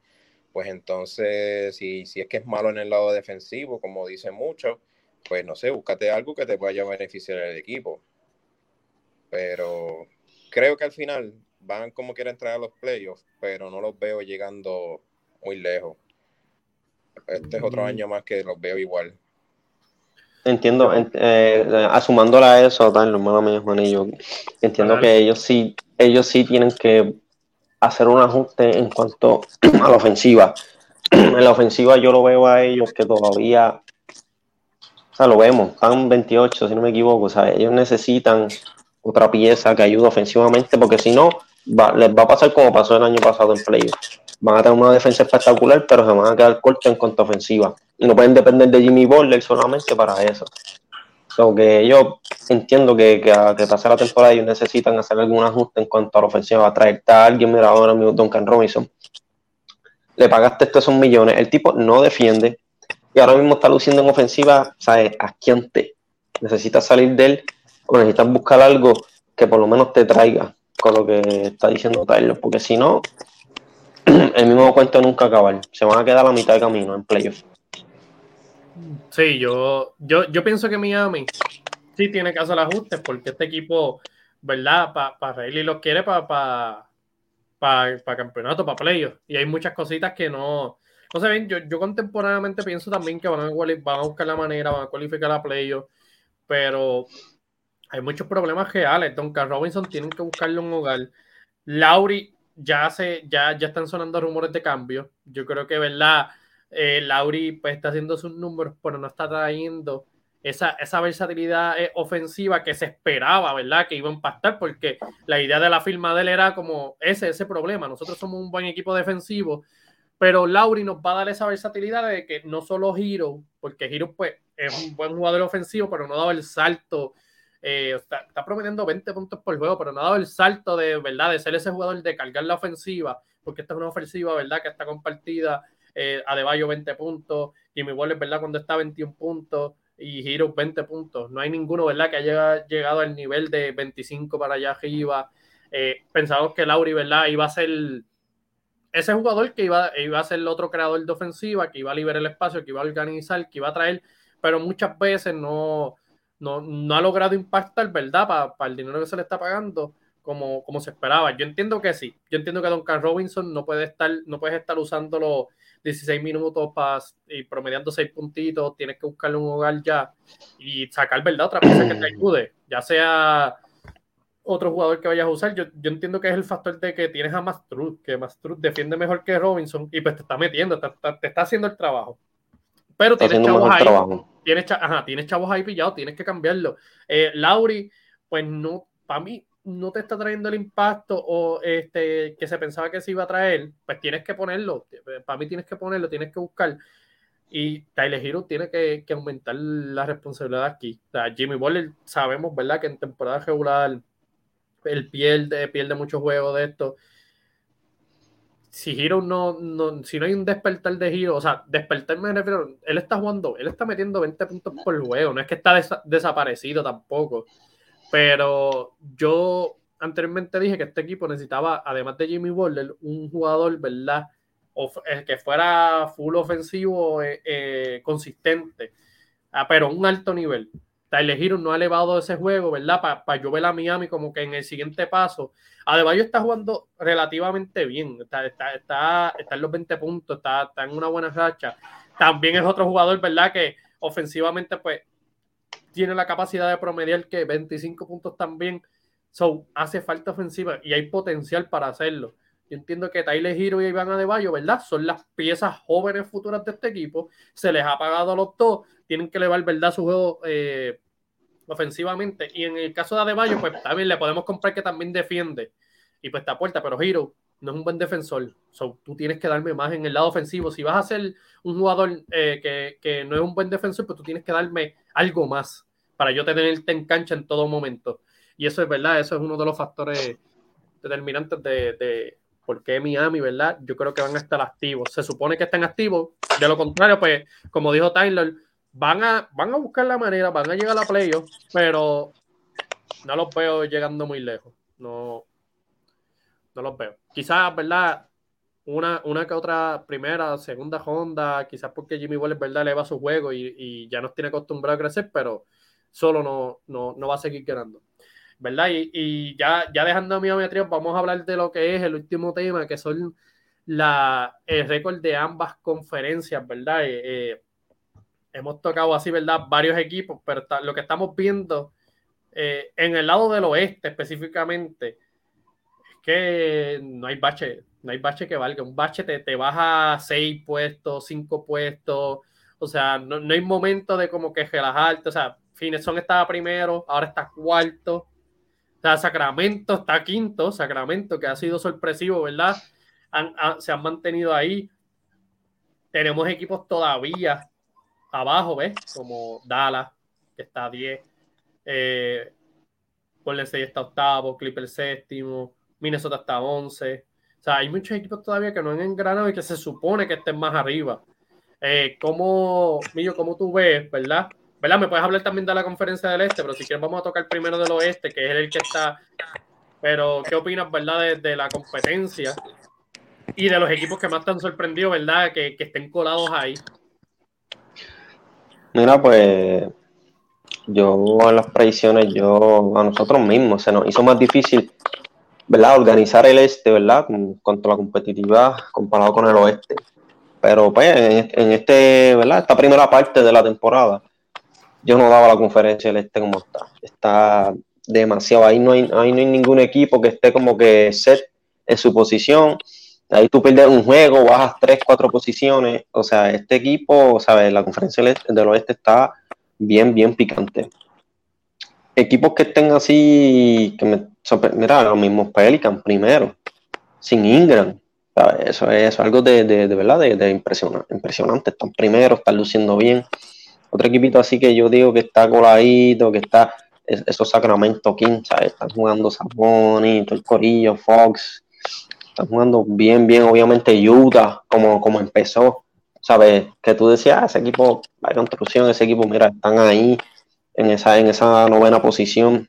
pues entonces, si, si es que es malo en el lado defensivo, como dicen muchos, pues no sé, búscate algo que te vaya a beneficiar el equipo. Pero creo que al final van como quieren entrar a los playoffs, pero no los veo llegando muy lejos. Este es otro mm. año más que los veo igual. Entiendo, eh, asumándola a eso, tal, hermano mío, Juanillo, entiendo que ellos sí, ellos sí tienen que hacer un ajuste en cuanto a la ofensiva. En la ofensiva yo lo veo a ellos que todavía, o sea, lo vemos, están 28, si no me equivoco, o sea, ellos necesitan otra pieza que ayude ofensivamente, porque si no, les va a pasar como pasó el año pasado en playoff. Van a tener una defensa espectacular, pero se van a quedar cortos en cuanto a ofensiva y no pueden depender de Jimmy Butler solamente para eso. So que yo entiendo que, que, que pase la temporada ellos necesitan hacer algún ajuste en cuanto a la ofensiva, traer a alguien, mira ahora mismo Duncan Robinson, le pagaste estos millones, el tipo no defiende y ahora mismo está luciendo en ofensiva, ¿sabes? Asquiante. Necesitas salir de él o necesitas buscar algo que por lo menos te traiga con lo que está diciendo Tyler, porque si no, el mismo cuento nunca acabar. Se van a quedar a la mitad de camino en playoffs. Sí, yo, yo, yo pienso que Miami sí tiene que hacer ajustes porque este equipo, ¿verdad? Para pa Rayleigh los quiere para pa, pa, campeonato, para playoffs. Y hay muchas cositas que no, no se ven. Yo, yo contemporáneamente pienso también que van a, van a buscar la manera, van a cualificar a playoffs, pero hay muchos problemas reales. Duncan Robinson tienen que buscarle un hogar. Lauri ya se, ya, ya están sonando rumores de cambio. Yo creo que, ¿verdad? Eh, Lauri pues, está haciendo sus números, pero no está trayendo esa, esa versatilidad eh, ofensiva que se esperaba, ¿verdad? Que iba a impactar, porque la idea de la firma de él era como ese, ese problema. Nosotros somos un buen equipo defensivo, pero Lauri nos va a dar esa versatilidad de que no solo Hero, porque Hero pues, es un buen jugador ofensivo, pero no dado el salto. Eh, está, está, prometiendo 20 puntos por juego, pero no ha dado el salto de verdad de ser ese jugador de cargar la ofensiva, porque esta es una ofensiva, ¿verdad? Que está compartida eh, Adebayo 20 puntos, Jimmy Waller, ¿verdad? Cuando está 21 puntos y Hero 20 puntos. No hay ninguno, ¿verdad? Que haya llegado al nivel de 25 para allá arriba. Eh, pensamos que Lauri, ¿verdad? Iba a ser ese jugador que iba, iba a ser el otro creador de ofensiva, que iba a liberar el espacio, que iba a organizar, que iba a traer, pero muchas veces no, no, ha logrado impactar, ¿verdad? Para el dinero que se le está pagando. Como, como, se esperaba. Yo entiendo que sí. Yo entiendo que Duncan Robinson no puede estar, no puedes estar usándolo 16 minutos para, y promediando 6 puntitos, tienes que buscarle un hogar ya y sacar, ¿verdad? Otra pieza que te ayude, ya sea otro jugador que vayas a usar. Yo, yo entiendo que es el factor de que tienes a Mastruz, que Mastruz defiende mejor que Robinson y pues te está metiendo, te, está haciendo el trabajo. Pero tienes chavos ahí. Tienes, ajá, tienes chavos ahí pillados, tienes que cambiarlo. Eh, Lauri, pues no, para mí, no te está trayendo el impacto o este que se pensaba que se iba a traer, pues tienes que ponerlo. Para mí tienes que ponerlo, tienes que buscar. Y Tyler Hero tiene que, aumentar la responsabilidad aquí. O Jimmy Butler sabemos, ¿verdad? Que en temporada regular él pierde, pierde muchos juegos de esto. Si Hero no, no, si no hay un despertar de Hero, o sea, despertar me refiero, él está jugando, él está metiendo 20 puntos por juego, no es que está desaparecido tampoco. Pero yo anteriormente dije que este equipo necesitaba, además de Jimmy Butler, un jugador, ¿verdad? Eh, que fuera full ofensivo, eh, eh, consistente, ah, pero un alto nivel. Tyler Hero no ha elevado ese juego, ¿verdad? Para pa yo a Miami como que en el siguiente paso. Adebayo está jugando relativamente bien, está, está, está, está en los 20 puntos, está, está, en una buena racha. También es otro jugador, ¿verdad? Que ofensivamente, pues, tiene la capacidad de promediar que 25 puntos también. So, hace falta ofensiva y hay potencial para hacerlo. Yo entiendo que Tyler Hero y Iván Adebayo, ¿verdad? Son las piezas jóvenes futuras de este equipo. Se les ha pagado a los dos. Tienen que elevar, ¿verdad? Su juego eh, ofensivamente. Y en el caso de Adebayo, pues también le podemos comprar que también defiende. Y pues está puerta, pero Hero no es un buen defensor. So, tú tienes que darme más en el lado ofensivo. Si vas a ser un jugador eh, que, que, no es un buen defensor, pues tú tienes que darme algo más para yo tenerte en cancha en todo momento. Y eso es verdad, eso es uno de los factores determinantes de, por qué Miami, ¿verdad? Yo creo que van a estar activos. Se supone que están activos. De lo contrario, pues, como dijo Tyler, van a, van a buscar la manera, van a llegar a la playoff, pero no los veo llegando muy lejos. No, no los veo. Quizás, ¿verdad? Una, una que otra primera, segunda ronda, quizás porque Jimmy Wallace, ¿verdad? Le va su juego y, y, ya nos tiene acostumbrado a crecer, pero solo no, no, no va a seguir ganando. ¿Verdad? Y, y ya, ya dejando a mi vamos a hablar de lo que es el último tema, que son la, el récord de ambas conferencias, ¿verdad? Eh, eh, hemos tocado así, ¿verdad? Varios equipos, pero lo que estamos viendo eh, en el lado del oeste específicamente es que no hay bache, no hay bache que valga. Un bache te, te baja seis puestos, cinco puestos, o sea, no, no hay momento de como que relajarte, o sea, Fineson estaba primero, ahora está cuarto, Sacramento está quinto, Sacramento que ha sido sorpresivo, ¿verdad? se han mantenido ahí. Tenemos equipos todavía abajo, ¿ves? Como Dallas, que está a 10. Eh, Golden State está octavo, Clipper séptimo, Minnesota está 11. O sea, hay muchos equipos todavía que no han engranado y que se supone que estén más arriba. Eh, ¿Cómo, Millo, cómo tú ves, verdad? ¿Verdad? Me puedes hablar también de la conferencia del este, pero si quieres vamos a tocar primero del oeste, que es el que está. Pero, ¿qué opinas, verdad, de, la competencia y de los equipos que más te han sorprendido, verdad, que, estén colados ahí? Mira, pues yo en las predicciones, yo a nosotros mismos se nos hizo más difícil, ¿verdad? Organizar el este, ¿verdad? Contra la competitividad comparado con el oeste. Pero pues en, en este, ¿verdad? Esta primera parte de la temporada, yo no daba la conferencia del este como está. Está demasiado. Ahí no hay, ahí no hay ningún equipo que esté como que set en su posición. Ahí tú pierdes un juego, bajas tres, cuatro posiciones. O sea, este equipo, ¿sabes? La conferencia del este, oeste está bien, bien picante. Equipos que estén así, que me mira, los mismos Pelican primero, sin Ingram. Eso es algo de, de, de verdad, de, de impresionante. Están primero, están luciendo bien. Otro equipito así que yo digo que está coladito, que está esos Sacramento Kings, ¿sabes? Están jugando Saboni, todo el Corillo, Fox. Están jugando bien, bien, obviamente Utah, como, como empezó. ¿Sabes? Que tú decías, ah, ese equipo, la construcción, ese equipo, mira, están ahí en esa, en esa novena posición.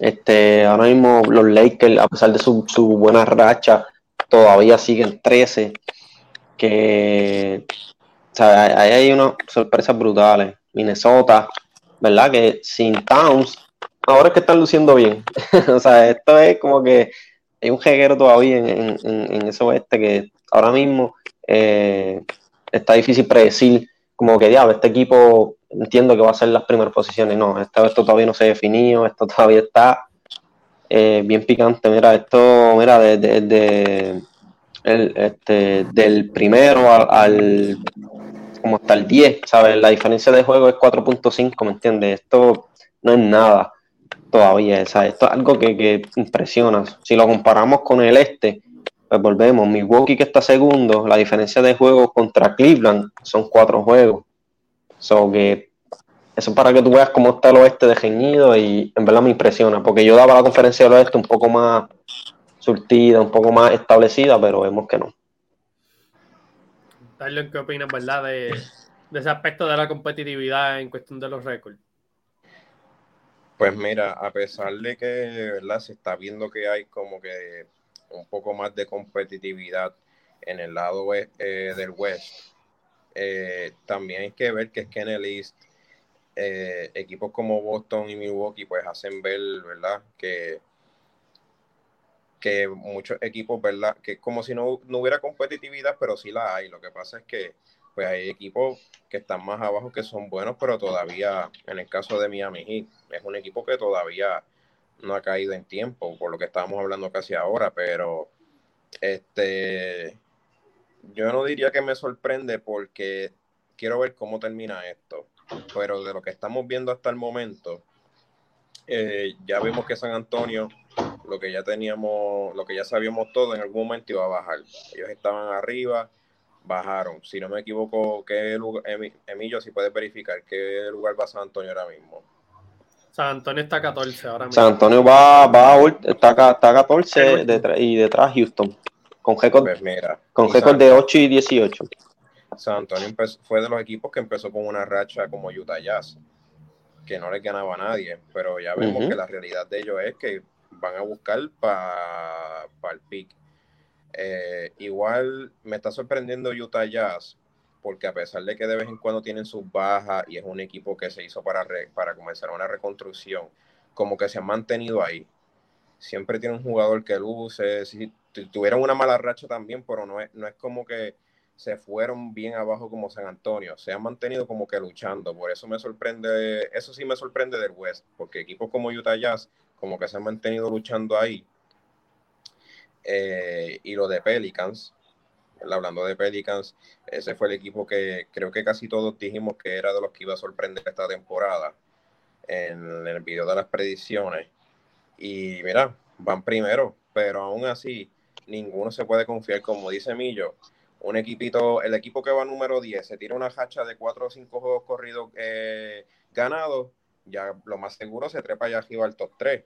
Este, ahora mismo los Lakers, a pesar de su, su buena racha, todavía siguen 13. Que o sea, ahí hay unas sorpresas brutales. Minnesota, ¿verdad? Que sin Towns, ahora es que están luciendo bien. o sea, esto es como que hay un jeguero todavía en, en, en ese oeste que ahora mismo eh, está difícil predecir como que diablo, este equipo entiendo que va a ser las primeras posiciones. No, esto, esto todavía no se ha definido, esto todavía está eh, bien picante. Mira, esto, mira, desde de, el, este, del primero al, como hasta el 10, ¿sabes? La diferencia de juego es 4.5, ¿me entiendes? Esto no es nada todavía, ¿sabes? Esto es algo que, impresiona. Si lo comparamos con el este, pues volvemos. Milwaukee que está segundo, la diferencia de juego contra Cleveland son cuatro juegos. So que eso para que tú veas cómo está el oeste de Geñido y en verdad me impresiona, porque yo daba la conferencia del oeste un poco más surtida, un poco más establecida, pero vemos que no. Darle, ¿qué opinas, verdad, de, ese aspecto de la competitividad en cuestión de los récords? Pues mira, a pesar de que ¿verdad? se está viendo que hay como que un poco más de competitividad en el lado eh, del West, eh, también hay que ver que es que en el East eh, equipos como Boston y Milwaukee pues hacen ver, ¿verdad? Que, que muchos equipos, ¿verdad? Que como si no, no hubiera competitividad, pero sí la hay. Lo que pasa es que pues hay equipos que están más abajo que son buenos, pero todavía, en el caso de Miami Heat, es un equipo que todavía no ha caído en tiempo, por lo que estábamos hablando casi ahora, pero este yo no diría que me sorprende porque quiero ver cómo termina esto, pero de lo que estamos viendo hasta el momento, eh, ya vimos que San Antonio, lo que ya teníamos, lo que ya sabíamos todo, en algún momento iba a bajar. Ellos estaban arriba, bajaron. Si no me equivoco, ¿qué lugar, Emilio, si puedes verificar qué lugar va San Antonio ahora mismo? San Antonio está 14 ahora mismo. San Antonio va, va está, está 14 y detrás Houston. Con récord, pues con récord de 8 y 18. San Antonio fue de los equipos que empezó con una racha como Utah Jazz, que no le ganaba a nadie, pero ya vemos que la realidad de ellos es que van a buscar para el pick eh, igual me está sorprendiendo Utah Jazz, porque a pesar de que de vez en cuando tienen sus bajas y es un equipo que se hizo para, para comenzar una reconstrucción, como que se han mantenido ahí. Siempre tiene un jugador que luce, si tuvieron una mala racha también, pero no es, no es como que se fueron bien abajo como San Antonio, se han mantenido como que luchando, por eso me sorprende, eso sí me sorprende del West, porque equipos como Utah Jazz como que se han mantenido luchando ahí eh, y lo de Pelicans, hablando de Pelicans, ese fue el equipo que creo que casi todos dijimos que era de los que iba a sorprender esta temporada en el video de las predicciones. Y mira, van primero, pero aún así ninguno se puede confiar, como dice Millo. Un equipito, el equipo que va número 10 se tira una hacha de 4 o 5 juegos corridos eh, ganados, ya lo más seguro se trepa allá arriba al top 3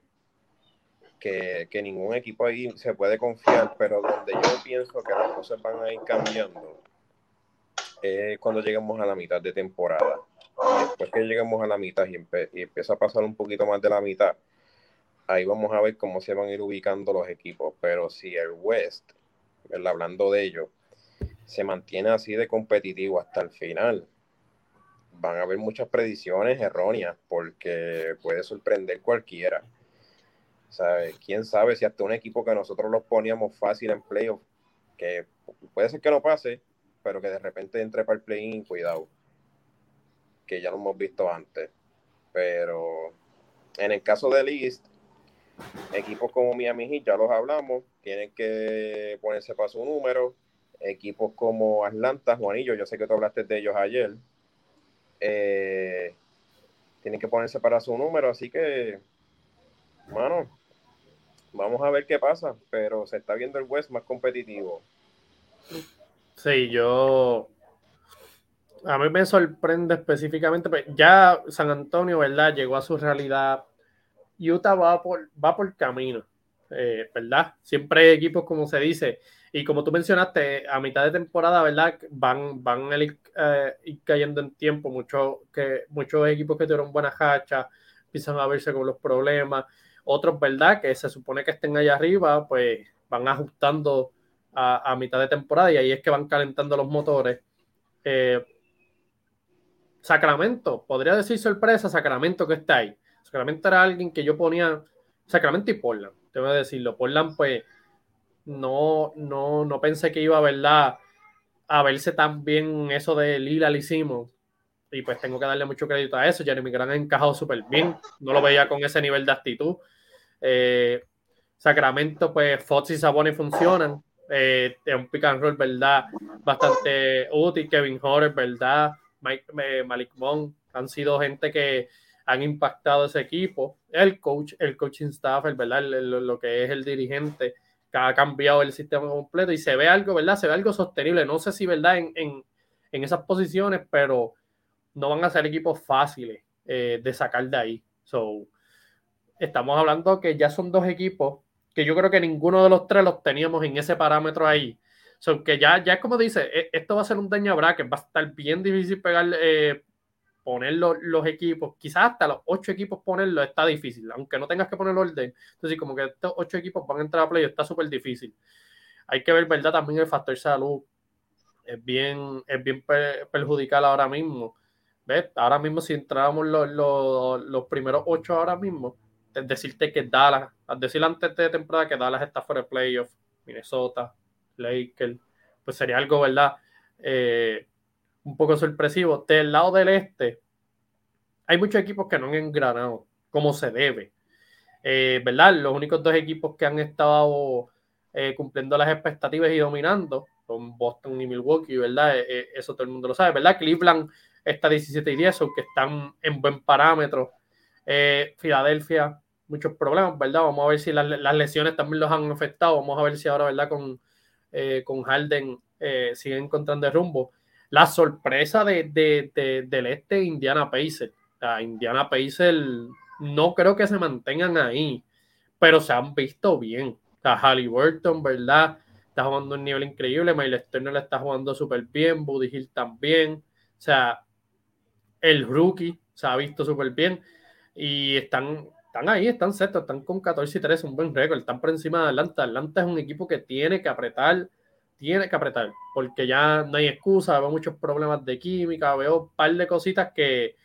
que, ningún equipo ahí se puede confiar, pero donde yo pienso que las cosas van a ir cambiando es cuando lleguemos a la mitad de temporada. Después que lleguemos a la mitad y, empieza a pasar un poquito más de la mitad, ahí vamos a ver cómo se van a ir ubicando los equipos. Pero si el West, hablando de ello, se mantiene así de competitivo hasta el final, van a haber muchas predicciones erróneas porque puede sorprender cualquiera. ¿Quién sabe si hasta un equipo que nosotros los poníamos fácil en playoff, que puede ser que no pase, pero que de repente entre para el play-in, cuidado, que ya lo hemos visto antes. Pero en el caso de East, equipos como Miami Heat, ya los hablamos, tienen que ponerse para su número. Equipos como Atlanta, Juanillo, yo sé que tú hablaste de ellos ayer, eh, tienen que ponerse para su número, así que, bueno, vamos a ver qué pasa, pero se está viendo el West más competitivo. Sí, yo. A mí me sorprende específicamente, pues, ya San Antonio, ¿verdad? Llegó a su realidad. Utah va por, va por camino, eh, ¿verdad? Siempre hay equipos, como se dice, y como tú mencionaste, a mitad de temporada, ¿verdad? Van, van a ir, eh, cayendo en tiempo. Muchos, que, muchos equipos que tuvieron buenas hachas empiezan a verse con los problemas. Otros, ¿verdad? Que se supone que estén allá arriba, pues van ajustando a, mitad de temporada y ahí es que van calentando los motores. Eh, Sacramento, podría decir sorpresa, Sacramento que está ahí. Sacramento era alguien que yo ponía, Sacramento y Portland, tengo que decirlo. Portland, pues, no, no, no pensé que iba, ¿verdad? A verse tan bien eso de Lila lo hicimos. Y pues tengo que darle mucho crédito a eso. Jeremy Grant ha encajado súper bien. No lo veía con ese nivel de actitud. Eh, Sacramento, pues Fox y Saboni funcionan. Eh, es un pick and roll, ¿verdad? Bastante útil. Kevin Horner, ¿verdad? Mike, eh, Malik Monk han sido gente que han impactado ese equipo. El coach, el coaching staff, ¿verdad? lo que es el dirigente, ha cambiado el sistema completo y se ve algo, ¿verdad? Se ve algo sostenible. No sé si, ¿verdad? En, en, en esas posiciones, pero no van a ser equipos fáciles eh, de sacar de ahí. So, estamos hablando que ya son dos equipos que yo creo que ninguno de los tres los teníamos en ese parámetro ahí. So, que ya, ya como dice, e, esto va a ser un daño a bracket, va a estar bien difícil pegar, eh, poner los, equipos, quizás hasta los ocho equipos ponerlo está difícil, aunque no tengas que poner orden. Entonces, como que estos ocho equipos van a entrar a play, está súper difícil. Hay que ver, ¿verdad? También el factor salud es bien, es bien perjudicial ahora mismo. ¿Ves? Ahora mismo, si entrábamos los, los, los primeros ocho ahora mismo, decirte que Dallas, al decir antes de temporada que Dallas está fuera de playoff, Minnesota, Lakers, pues sería algo, ¿verdad? Eh, un poco sorpresivo. Del lado del este, hay muchos equipos que no han engranado como se debe. Eh, ¿Verdad? Los únicos dos equipos que han estado eh, cumpliendo las expectativas y dominando son Boston y Milwaukee, ¿verdad? eso todo el mundo lo sabe, ¿verdad? Cleveland está 17 y 10, aunque están en buen parámetro. Filadelfia, muchos problemas, ¿verdad? Vamos a ver si las, lesiones también los han afectado. Vamos a ver si ahora, ¿verdad? Con, con Harden siguen encontrando rumbo la sorpresa de, del este Indiana Pacers. Indiana Pacers no creo que se mantengan ahí, pero se han visto bien. O Halliburton, ¿verdad? Está jugando un nivel increíble. Miles Turner está jugando súper bien. Buddy Hill también. O sea, el rookie se ha visto súper bien. Y están, están ahí, están sextos, están con 14 y 13, un buen récord. Están por encima de Atlanta. Atlanta es un equipo que tiene que apretar tiene que apretar, porque ya no hay excusa, veo muchos problemas de química, veo un par de cositas que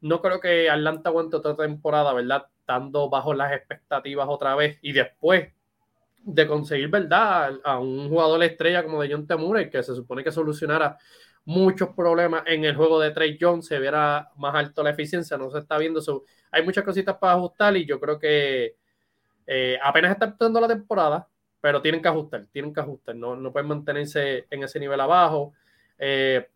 no creo que Atlanta aguante otra temporada, ¿verdad? Estando bajo las expectativas otra vez y después de conseguir, ¿verdad? A un jugador estrella como de John Temure, que se supone que solucionara muchos problemas en el juego de Trey Jones, se viera más alto la eficiencia, no se está viendo. eso hay muchas cositas para ajustar y yo creo que eh, apenas está empezando la temporada, pero tienen que ajustar, tienen que ajustar, no, no pueden mantenerse en ese nivel abajo. Eh,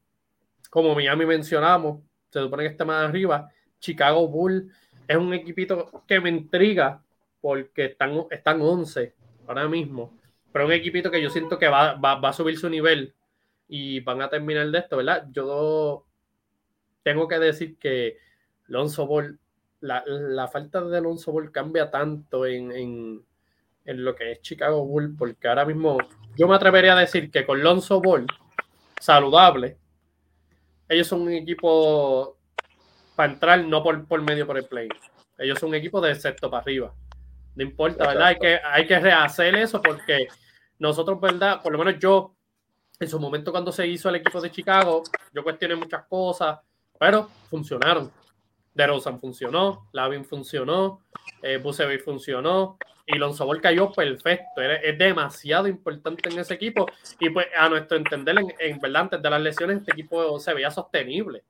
como Miami mencionamos, se supone que está más arriba. Chicago Bull es un equipito que me intriga porque están, están 11 ahora mismo, pero un equipito que yo siento que va, va, va a subir su nivel y van a terminar de esto, ¿verdad? Yo tengo que decir que Lonzo Ball, la, la falta de Lonzo Ball cambia tanto en en lo que es Chicago Bull, porque ahora mismo yo me atrevería a decir que con Lonzo Ball saludable, ellos son un equipo para entrar no por, por medio por el play. Ellos son un equipo de sexto para arriba. No importa, ¿verdad? Hay que, hay que rehacer eso porque nosotros, ¿verdad? Por lo menos yo, en su momento cuando se hizo el equipo de Chicago, yo cuestioné muchas cosas, pero funcionaron. DeRozan funcionó, Lavin funcionó, eh, funcionó y Lonzo Ball cayó perfecto. Es, demasiado importante en ese equipo y pues a nuestro entender, en, verdad, antes de las lesiones, este equipo se veía sostenible.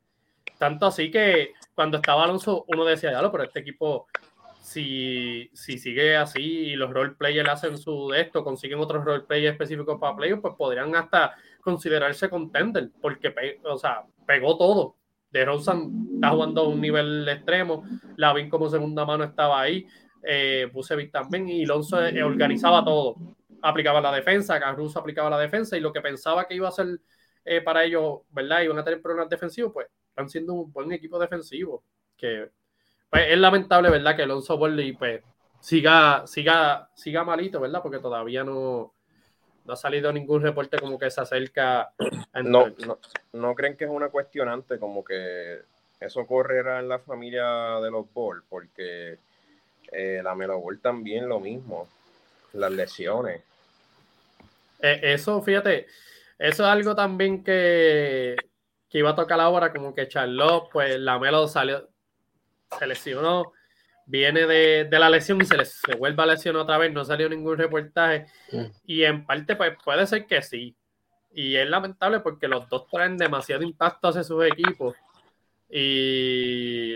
Tanto así que cuando estaba Alonso, uno decía, ya lo, pero este equipo, si, si sigue así y los role players hacen su de esto, consiguen otros role players específicos para playoffs, pues podrían hasta considerarse contender, porque o sea, pegó todo de Rosen está jugando a un nivel extremo, Lavin como segunda mano estaba ahí, eh, también, y Lonzo eh, organizaba todo, aplicaba la defensa, Caruso aplicaba la defensa, y lo que pensaba que iba a ser eh, para ellos, ¿verdad? Iban a tener problemas defensivos, pues están siendo un buen equipo defensivo, que pues, es lamentable, ¿verdad? Que Alonso Borley, pues, siga, siga, siga malito, ¿verdad? Porque todavía no, no ha salido ningún reporte como que se acerca. no, no, no, creen que es una cuestionante como que eso correrá en la familia de los Ball, porque eh, la Melo Ball también lo mismo, las lesiones. Eh, eso, fíjate, eso es algo también que, que iba a tocar ahora, como que Charlotte, pues la Melo salió, se lesionó viene de, la lesión y se, le, se vuelve a lesionar otra vez, no salió ningún reportaje. Mm. Y en parte, pues puede ser que sí. Y es lamentable porque los dos traen demasiado impacto hacia sus equipos. Y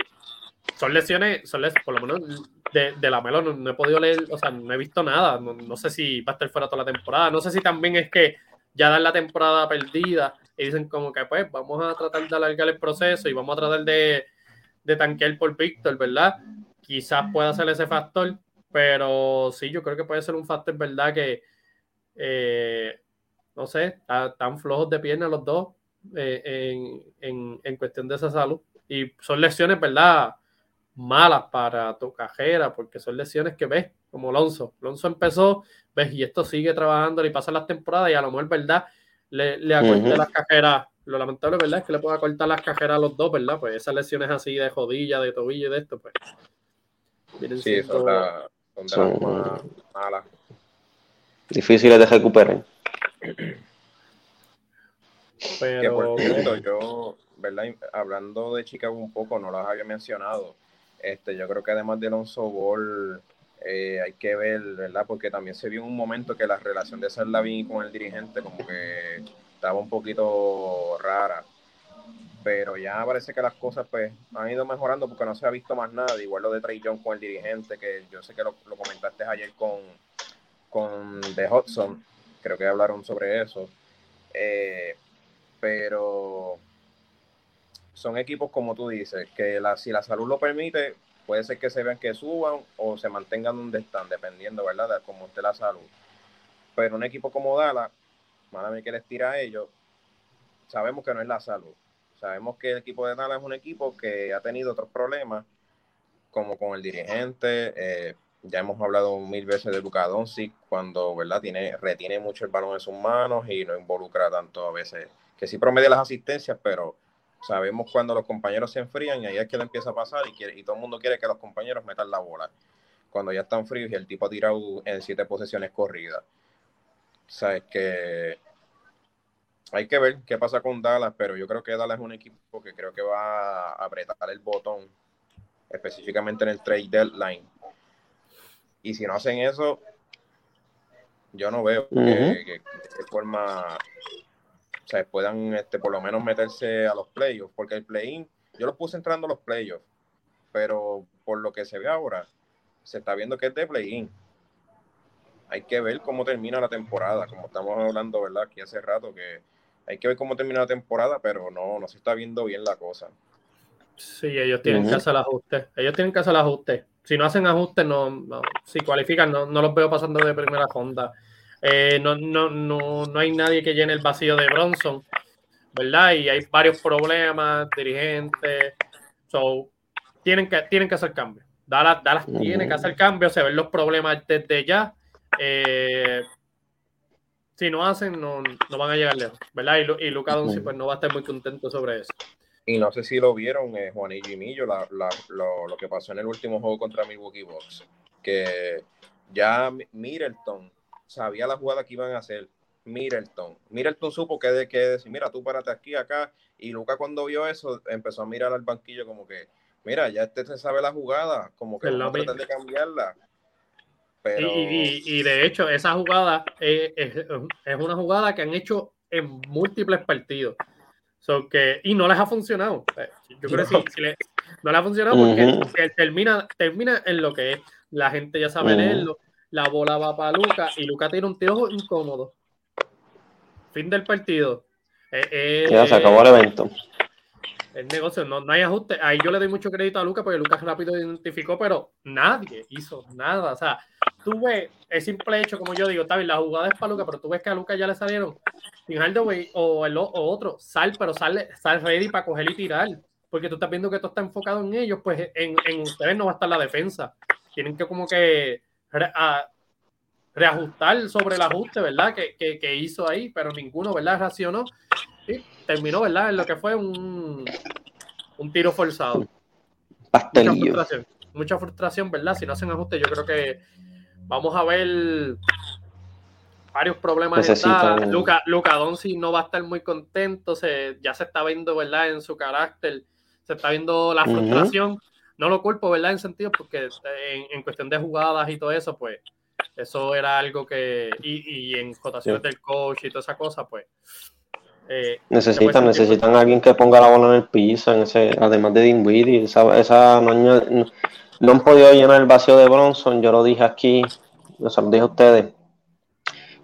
son lesiones, son lesiones, por lo menos de, la Melo no, he podido leer, o sea, no he visto nada. No, sé si va a estar fuera toda la temporada. No sé si también es que ya dan la temporada perdida y dicen como que pues vamos a tratar de alargar el proceso y vamos a tratar de, de tanquear por Víctor, ¿verdad? Quizás pueda ser ese factor, pero sí, yo creo que puede ser un factor, ¿verdad? Que, eh, no sé, están flojos de pierna los dos eh, en, cuestión de esa salud. Y son lesiones, ¿verdad? malas para tu cajera, porque son lesiones que ves, como Alonso. Alonso empezó, ves, y esto sigue trabajando y pasan las temporadas y a lo mejor, ¿verdad? Le, le acorté las cajeras. Lo lamentable, ¿verdad? Es que le pueda cortar las cajeras a los dos, ¿verdad? Pues esas lesiones así de jodilla, de tobillo y de esto, pues. Sí, son, son, más malas. Difíciles de recuperar. Pero... Que por cierto, yo, ¿verdad? Hablando de Chicago un poco, no las había mencionado este, yo creo que además de Alonso Ball, eh, hay que ver, ¿verdad? Porque también se vio en un momento que la relación de Sarlavín con el dirigente como que estaba un poquito rara. Pero ya parece que las cosas pues han ido mejorando porque no se ha visto más nada. Igual lo de Trey John con el dirigente, que yo sé que lo, comentaste ayer con, con The Hudson. Creo que hablaron sobre eso. Eh, pero son equipos como tú dices, que si la salud lo permite, puede ser que se vean que suban o se mantengan donde están, dependiendo, ¿verdad?, de cómo esté la salud. Pero un equipo como Dallas, mí que les tira a ellos, sabemos que no es la salud. Sabemos que el equipo de Dallas es un equipo que ha tenido otros problemas, como con el dirigente. Eh, ya hemos hablado mil veces de Luka Doncic cuando, ¿verdad?, tiene, retiene mucho el balón en sus manos y no involucra tanto a veces, que sí promedia las asistencias, pero Sabemos cuando los compañeros se enfrían y ahí es que le empieza a pasar y, y todo el mundo quiere que los compañeros metan la bola. Cuando ya están fríos y el tipo ha tirado en siete posesiones corridas. Sabes que hay que ver qué pasa con Dallas, pero yo creo que Dallas es un equipo que creo que va a apretar el botón, específicamente en el trade deadline. Y si no hacen eso, yo no veo que, de forma o sea, puedan este, por lo menos meterse a los playoffs, porque el play-in, yo lo puse entrando a los playoffs, pero por lo que se ve ahora, se está viendo que es de play-in. Hay que ver cómo termina la temporada, como estamos hablando, ¿verdad? Aquí hace rato que hay que ver cómo termina la temporada, pero no, no se está viendo bien la cosa. Sí, ellos tienen que hacer ajuste. Ellos tienen que hacer ajuste. Si no hacen ajustes, no, si cualifican, no, no los veo pasando de primera ronda. Eh, no, no, no, no hay nadie que llene el vacío de Bronson, ¿verdad? Y hay varios problemas, dirigentes. So, tienen que, tienen que hacer cambios. Dallas, Dallas tiene que hacer cambios, se ven los problemas desde ya. Eh, si no hacen, no, no, van a llegar lejos, ¿verdad? Y, y Luca Doncic pues no va a estar muy contento sobre eso. Y no sé si lo vieron, eh, Juan y Jimillo, la, la, lo, lo, que pasó en el último juego contra Milwaukee Bucks, que ya Middleton sabía la jugada que iban a hacer. Middleton. Middleton supo que de que decir, mira, tú párate aquí, acá. Y Luca cuando vio eso, empezó a mirar al banquillo como que, mira, ya este se sabe la jugada, como que a tratar de cambiarla. Pero... Y, de hecho, esa jugada es, una jugada que han hecho en múltiples partidos. que, y no les ha funcionado. Yo creo que no les ha funcionado porque termina, termina en lo que es. La gente ya sabe leerlo la bola va para Luca y Luca tiene un tiro incómodo. Fin del partido. Eh, eh, ya se acabó el evento. El negocio, no, no hay ajuste. Ahí yo le doy mucho crédito a Luca porque Lucas rápido identificó, pero nadie hizo nada. O sea, tú ves el simple hecho, como yo digo, está bien, la jugada es para Luca, pero tú ves que a Luca ya le salieron sin Hardaway o, el, o otro, sal, pero sale, sal ready para coger y tirar. Porque tú estás viendo que todo está enfocado en ellos, pues en, en ustedes no va a estar la defensa. Tienen que como que a reajustar sobre el ajuste, ¿verdad? Que, que, hizo ahí, pero ninguno, ¿verdad? Racionó y terminó, ¿verdad? En lo que fue un, un tiro forzado. Mucha frustración, mucha frustración, ¿verdad? Si no hacen ajuste, yo creo que vamos a ver varios problemas. Luca, Luca Donsi no va a estar muy contento, se, ya se está viendo, ¿verdad? En su carácter, se está viendo la frustración no lo culpo, ¿verdad? En sentido, porque en, cuestión de jugadas y todo eso, pues eso era algo que, y, y en cotaciones del coach y toda esa cosa, pues. Eh, necesitan, necesitan a alguien que ponga la bola en el piso, en ese, además de Dinwiddie, esa, esa no, no, han podido llenar el vacío de Bronson, yo lo dije aquí, yo se lo dije a ustedes,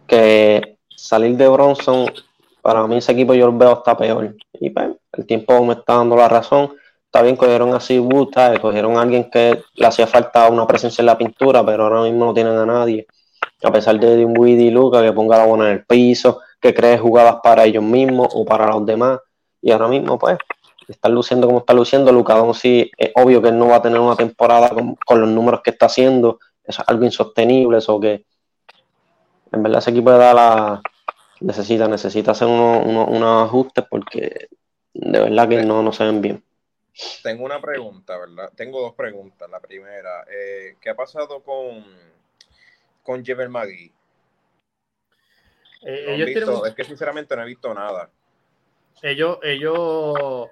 que salir de Bronson, para mí ese equipo yo lo veo hasta peor, y pues, el tiempo me está dando la razón, está bien, cogieron así Buta, cogieron a alguien que le hacía falta una presencia en la pintura, pero ahora mismo no tienen a nadie. A pesar de Dinwiddie y Luca, que ponga la bola en el piso, que cree jugadas para ellos mismos o para los demás. Y ahora mismo, pues, está luciendo como está luciendo, Luka sí es obvio que no va a tener una temporada con, los números que está haciendo, eso es algo insostenible, eso que en verdad ese equipo de la necesita, necesita hacer unos ajustes porque de verdad que no, no se ven bien. Tengo una pregunta, ¿verdad? Tengo dos preguntas. La primera, eh, ¿qué ha pasado con, con Jever Magui? Eh, es que sinceramente no he visto nada. Ellos, ellos,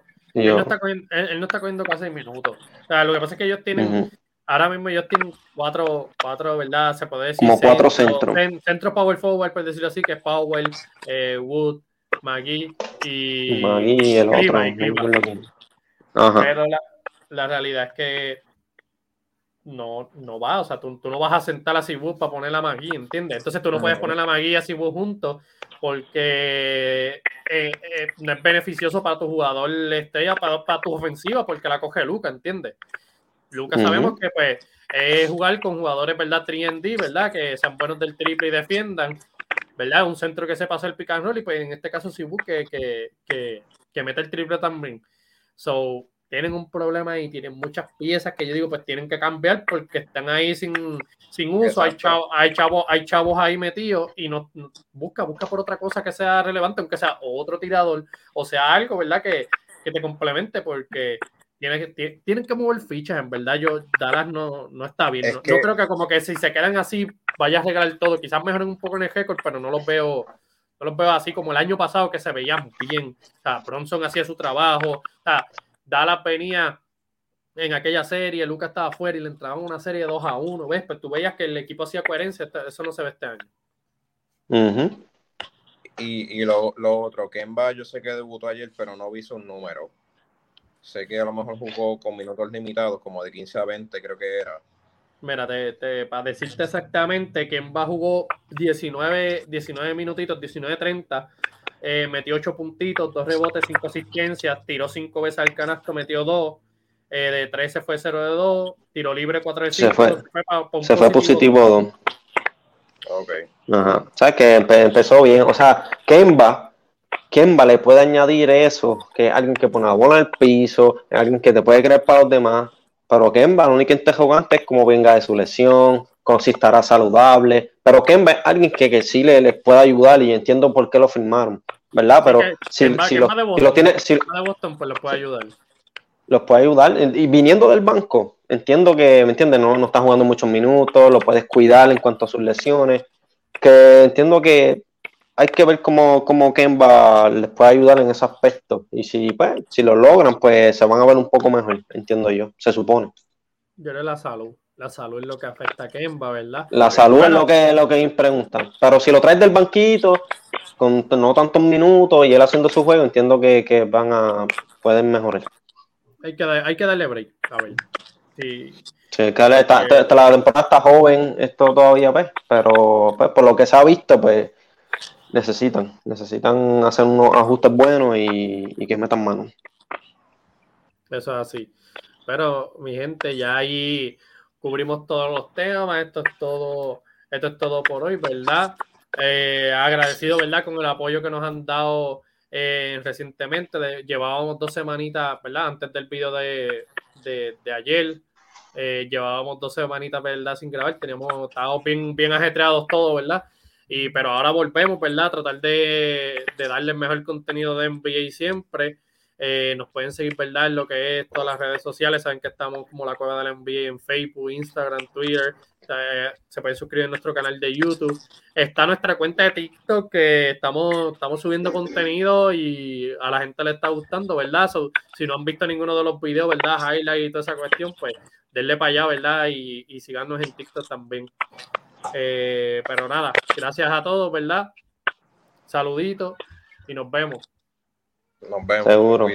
él no, está cogiendo, él, no está cogiendo casi minutos. O sea, lo que pasa es que ellos tienen, ahora mismo ellos tienen cuatro, cuatro, ¿verdad? Se puede decir. Como cuatro centros. Centro power forward, por decirlo así, que es Powell, eh, Wood, Magui y. Magui y el otro. Pero la, la, realidad es que no, no va, o sea, tú, tú no vas a sentar a Cibu para poner la Magui, ¿entiendes? Entonces tú no puedes poner la Magui y a Cibu juntos porque eh, eh, no es beneficioso para tu jugador estrella, para, para tu ofensiva, porque la coge Luca, ¿entiendes? Luca sabemos que pues es jugar con jugadores, ¿verdad? 3D, ¿verdad? Que sean buenos del triple y defiendan, ¿verdad? Un centro que se pasa el pick and roll y pues en este caso Cibu que, que, que, que mete el triple también. So, tienen un problema y tienen muchas piezas que yo digo, pues tienen que cambiar porque están ahí sin, sin uso. Hay chavos, hay, chavos, hay chavos ahí metidos y no, busca, busca por otra cosa que sea relevante, aunque sea otro tirador o sea algo, ¿verdad? Que, que te complemente porque tienen que, tienen que mover fichas. En verdad, yo, Dallas no, no está bien. No, creo que como que si se quedan así, vaya a regalar todo. Quizás mejoren un poco en el récord, pero no los veo. No los veo así como el año pasado que se veían bien. O sea, Bronson hacía su trabajo. O sea, Dallas venía en aquella serie, Lucas estaba afuera y le entraba una serie 2 a 1, ¿ves? Pero pues tú veías que el equipo hacía coherencia, eso no se ve este año. Y, y lo, lo, otro, Kemba yo sé que debutó ayer, pero no vi un número. Sé que a lo mejor jugó con minutos limitados, como de 15 a 20 creo que era. Mira, para decirte exactamente, Kemba jugó 19, 19 minutitos, 19-30 eh, metió 8 puntitos, 2 rebotes, 5 asistencias, tiró 5 veces al canasto, metió 2. Eh, de 13 fue 0 de 2, tiro libre 4 de 5. Se fue, se fue positivo 2. Ok. Ajá. O sea, que empezó bien. O sea, Kemba, Kemba le puede añadir eso, que es alguien que pone la bola en el piso, alguien que te puede creer para los demás. Pero Kemba, lo único interrogante es cómo venga de su lesión, con si estará saludable. Pero Kemba es alguien que, que sí le, les puede ayudar y entiendo por qué lo firmaron, ¿verdad? Pero si, lo, tiene. Si, Boston, pues lo puede ayudar. Los puede ayudar. Y viniendo del banco, entiendo que, ¿me entiendes? No, no está jugando muchos minutos, lo puedes cuidar en cuanto a sus lesiones. Que entiendo que hay que ver cómo, cómo Kemba les puede ayudar en ese aspecto. Y si, pues, si lo logran, pues se van a ver un poco mejor, entiendo yo, se supone. Yo le la salud la salud es lo que afecta a Kemba, ¿verdad? La salud es lo que, lo que preguntan. Pero si lo traes del banquito, con no tantos minutos y él haciendo su juego, entiendo que, van a pueden mejorar. Hay que, hay que darle break, a ver. Sí. que la temporada está joven, esto todavía, pues, pero pues, por lo que se ha visto, pues necesitan, necesitan hacer unos ajustes buenos y, y que metan mano. Eso es así. Pero, mi gente, ya ahí cubrimos todos los temas, esto es todo, esto es todo por hoy, ¿verdad? Eh, agradecido, ¿verdad? Con el apoyo que nos han dado eh, recientemente. llevábamos dos semanitas, ¿verdad? Antes del video de, ayer. Eh, llevábamos dos semanitas, ¿verdad? Sin grabar. Teníamos, estábamos bien, bien ajetreados todos, ¿verdad? Y, pero ahora volvemos, ¿verdad? A tratar de, de darle el mejor contenido de NBA siempre. Eh, nos pueden seguir, ¿verdad? En lo que es todas las redes sociales. Saben que estamos como la Cueva del NBA en Facebook, Instagram, Twitter. se pueden suscribir a nuestro canal de YouTube. Está nuestra cuenta de TikTok que estamos, estamos subiendo contenido y a la gente le está gustando, ¿verdad? si no han visto ninguno de los videos, ¿verdad? Highlight y toda esa cuestión, pues denle para allá, ¿verdad? Y, y síganos en TikTok también. Eh, pero nada, gracias a todos, ¿verdad? Saluditos y nos vemos. Nos vemos. Seguro.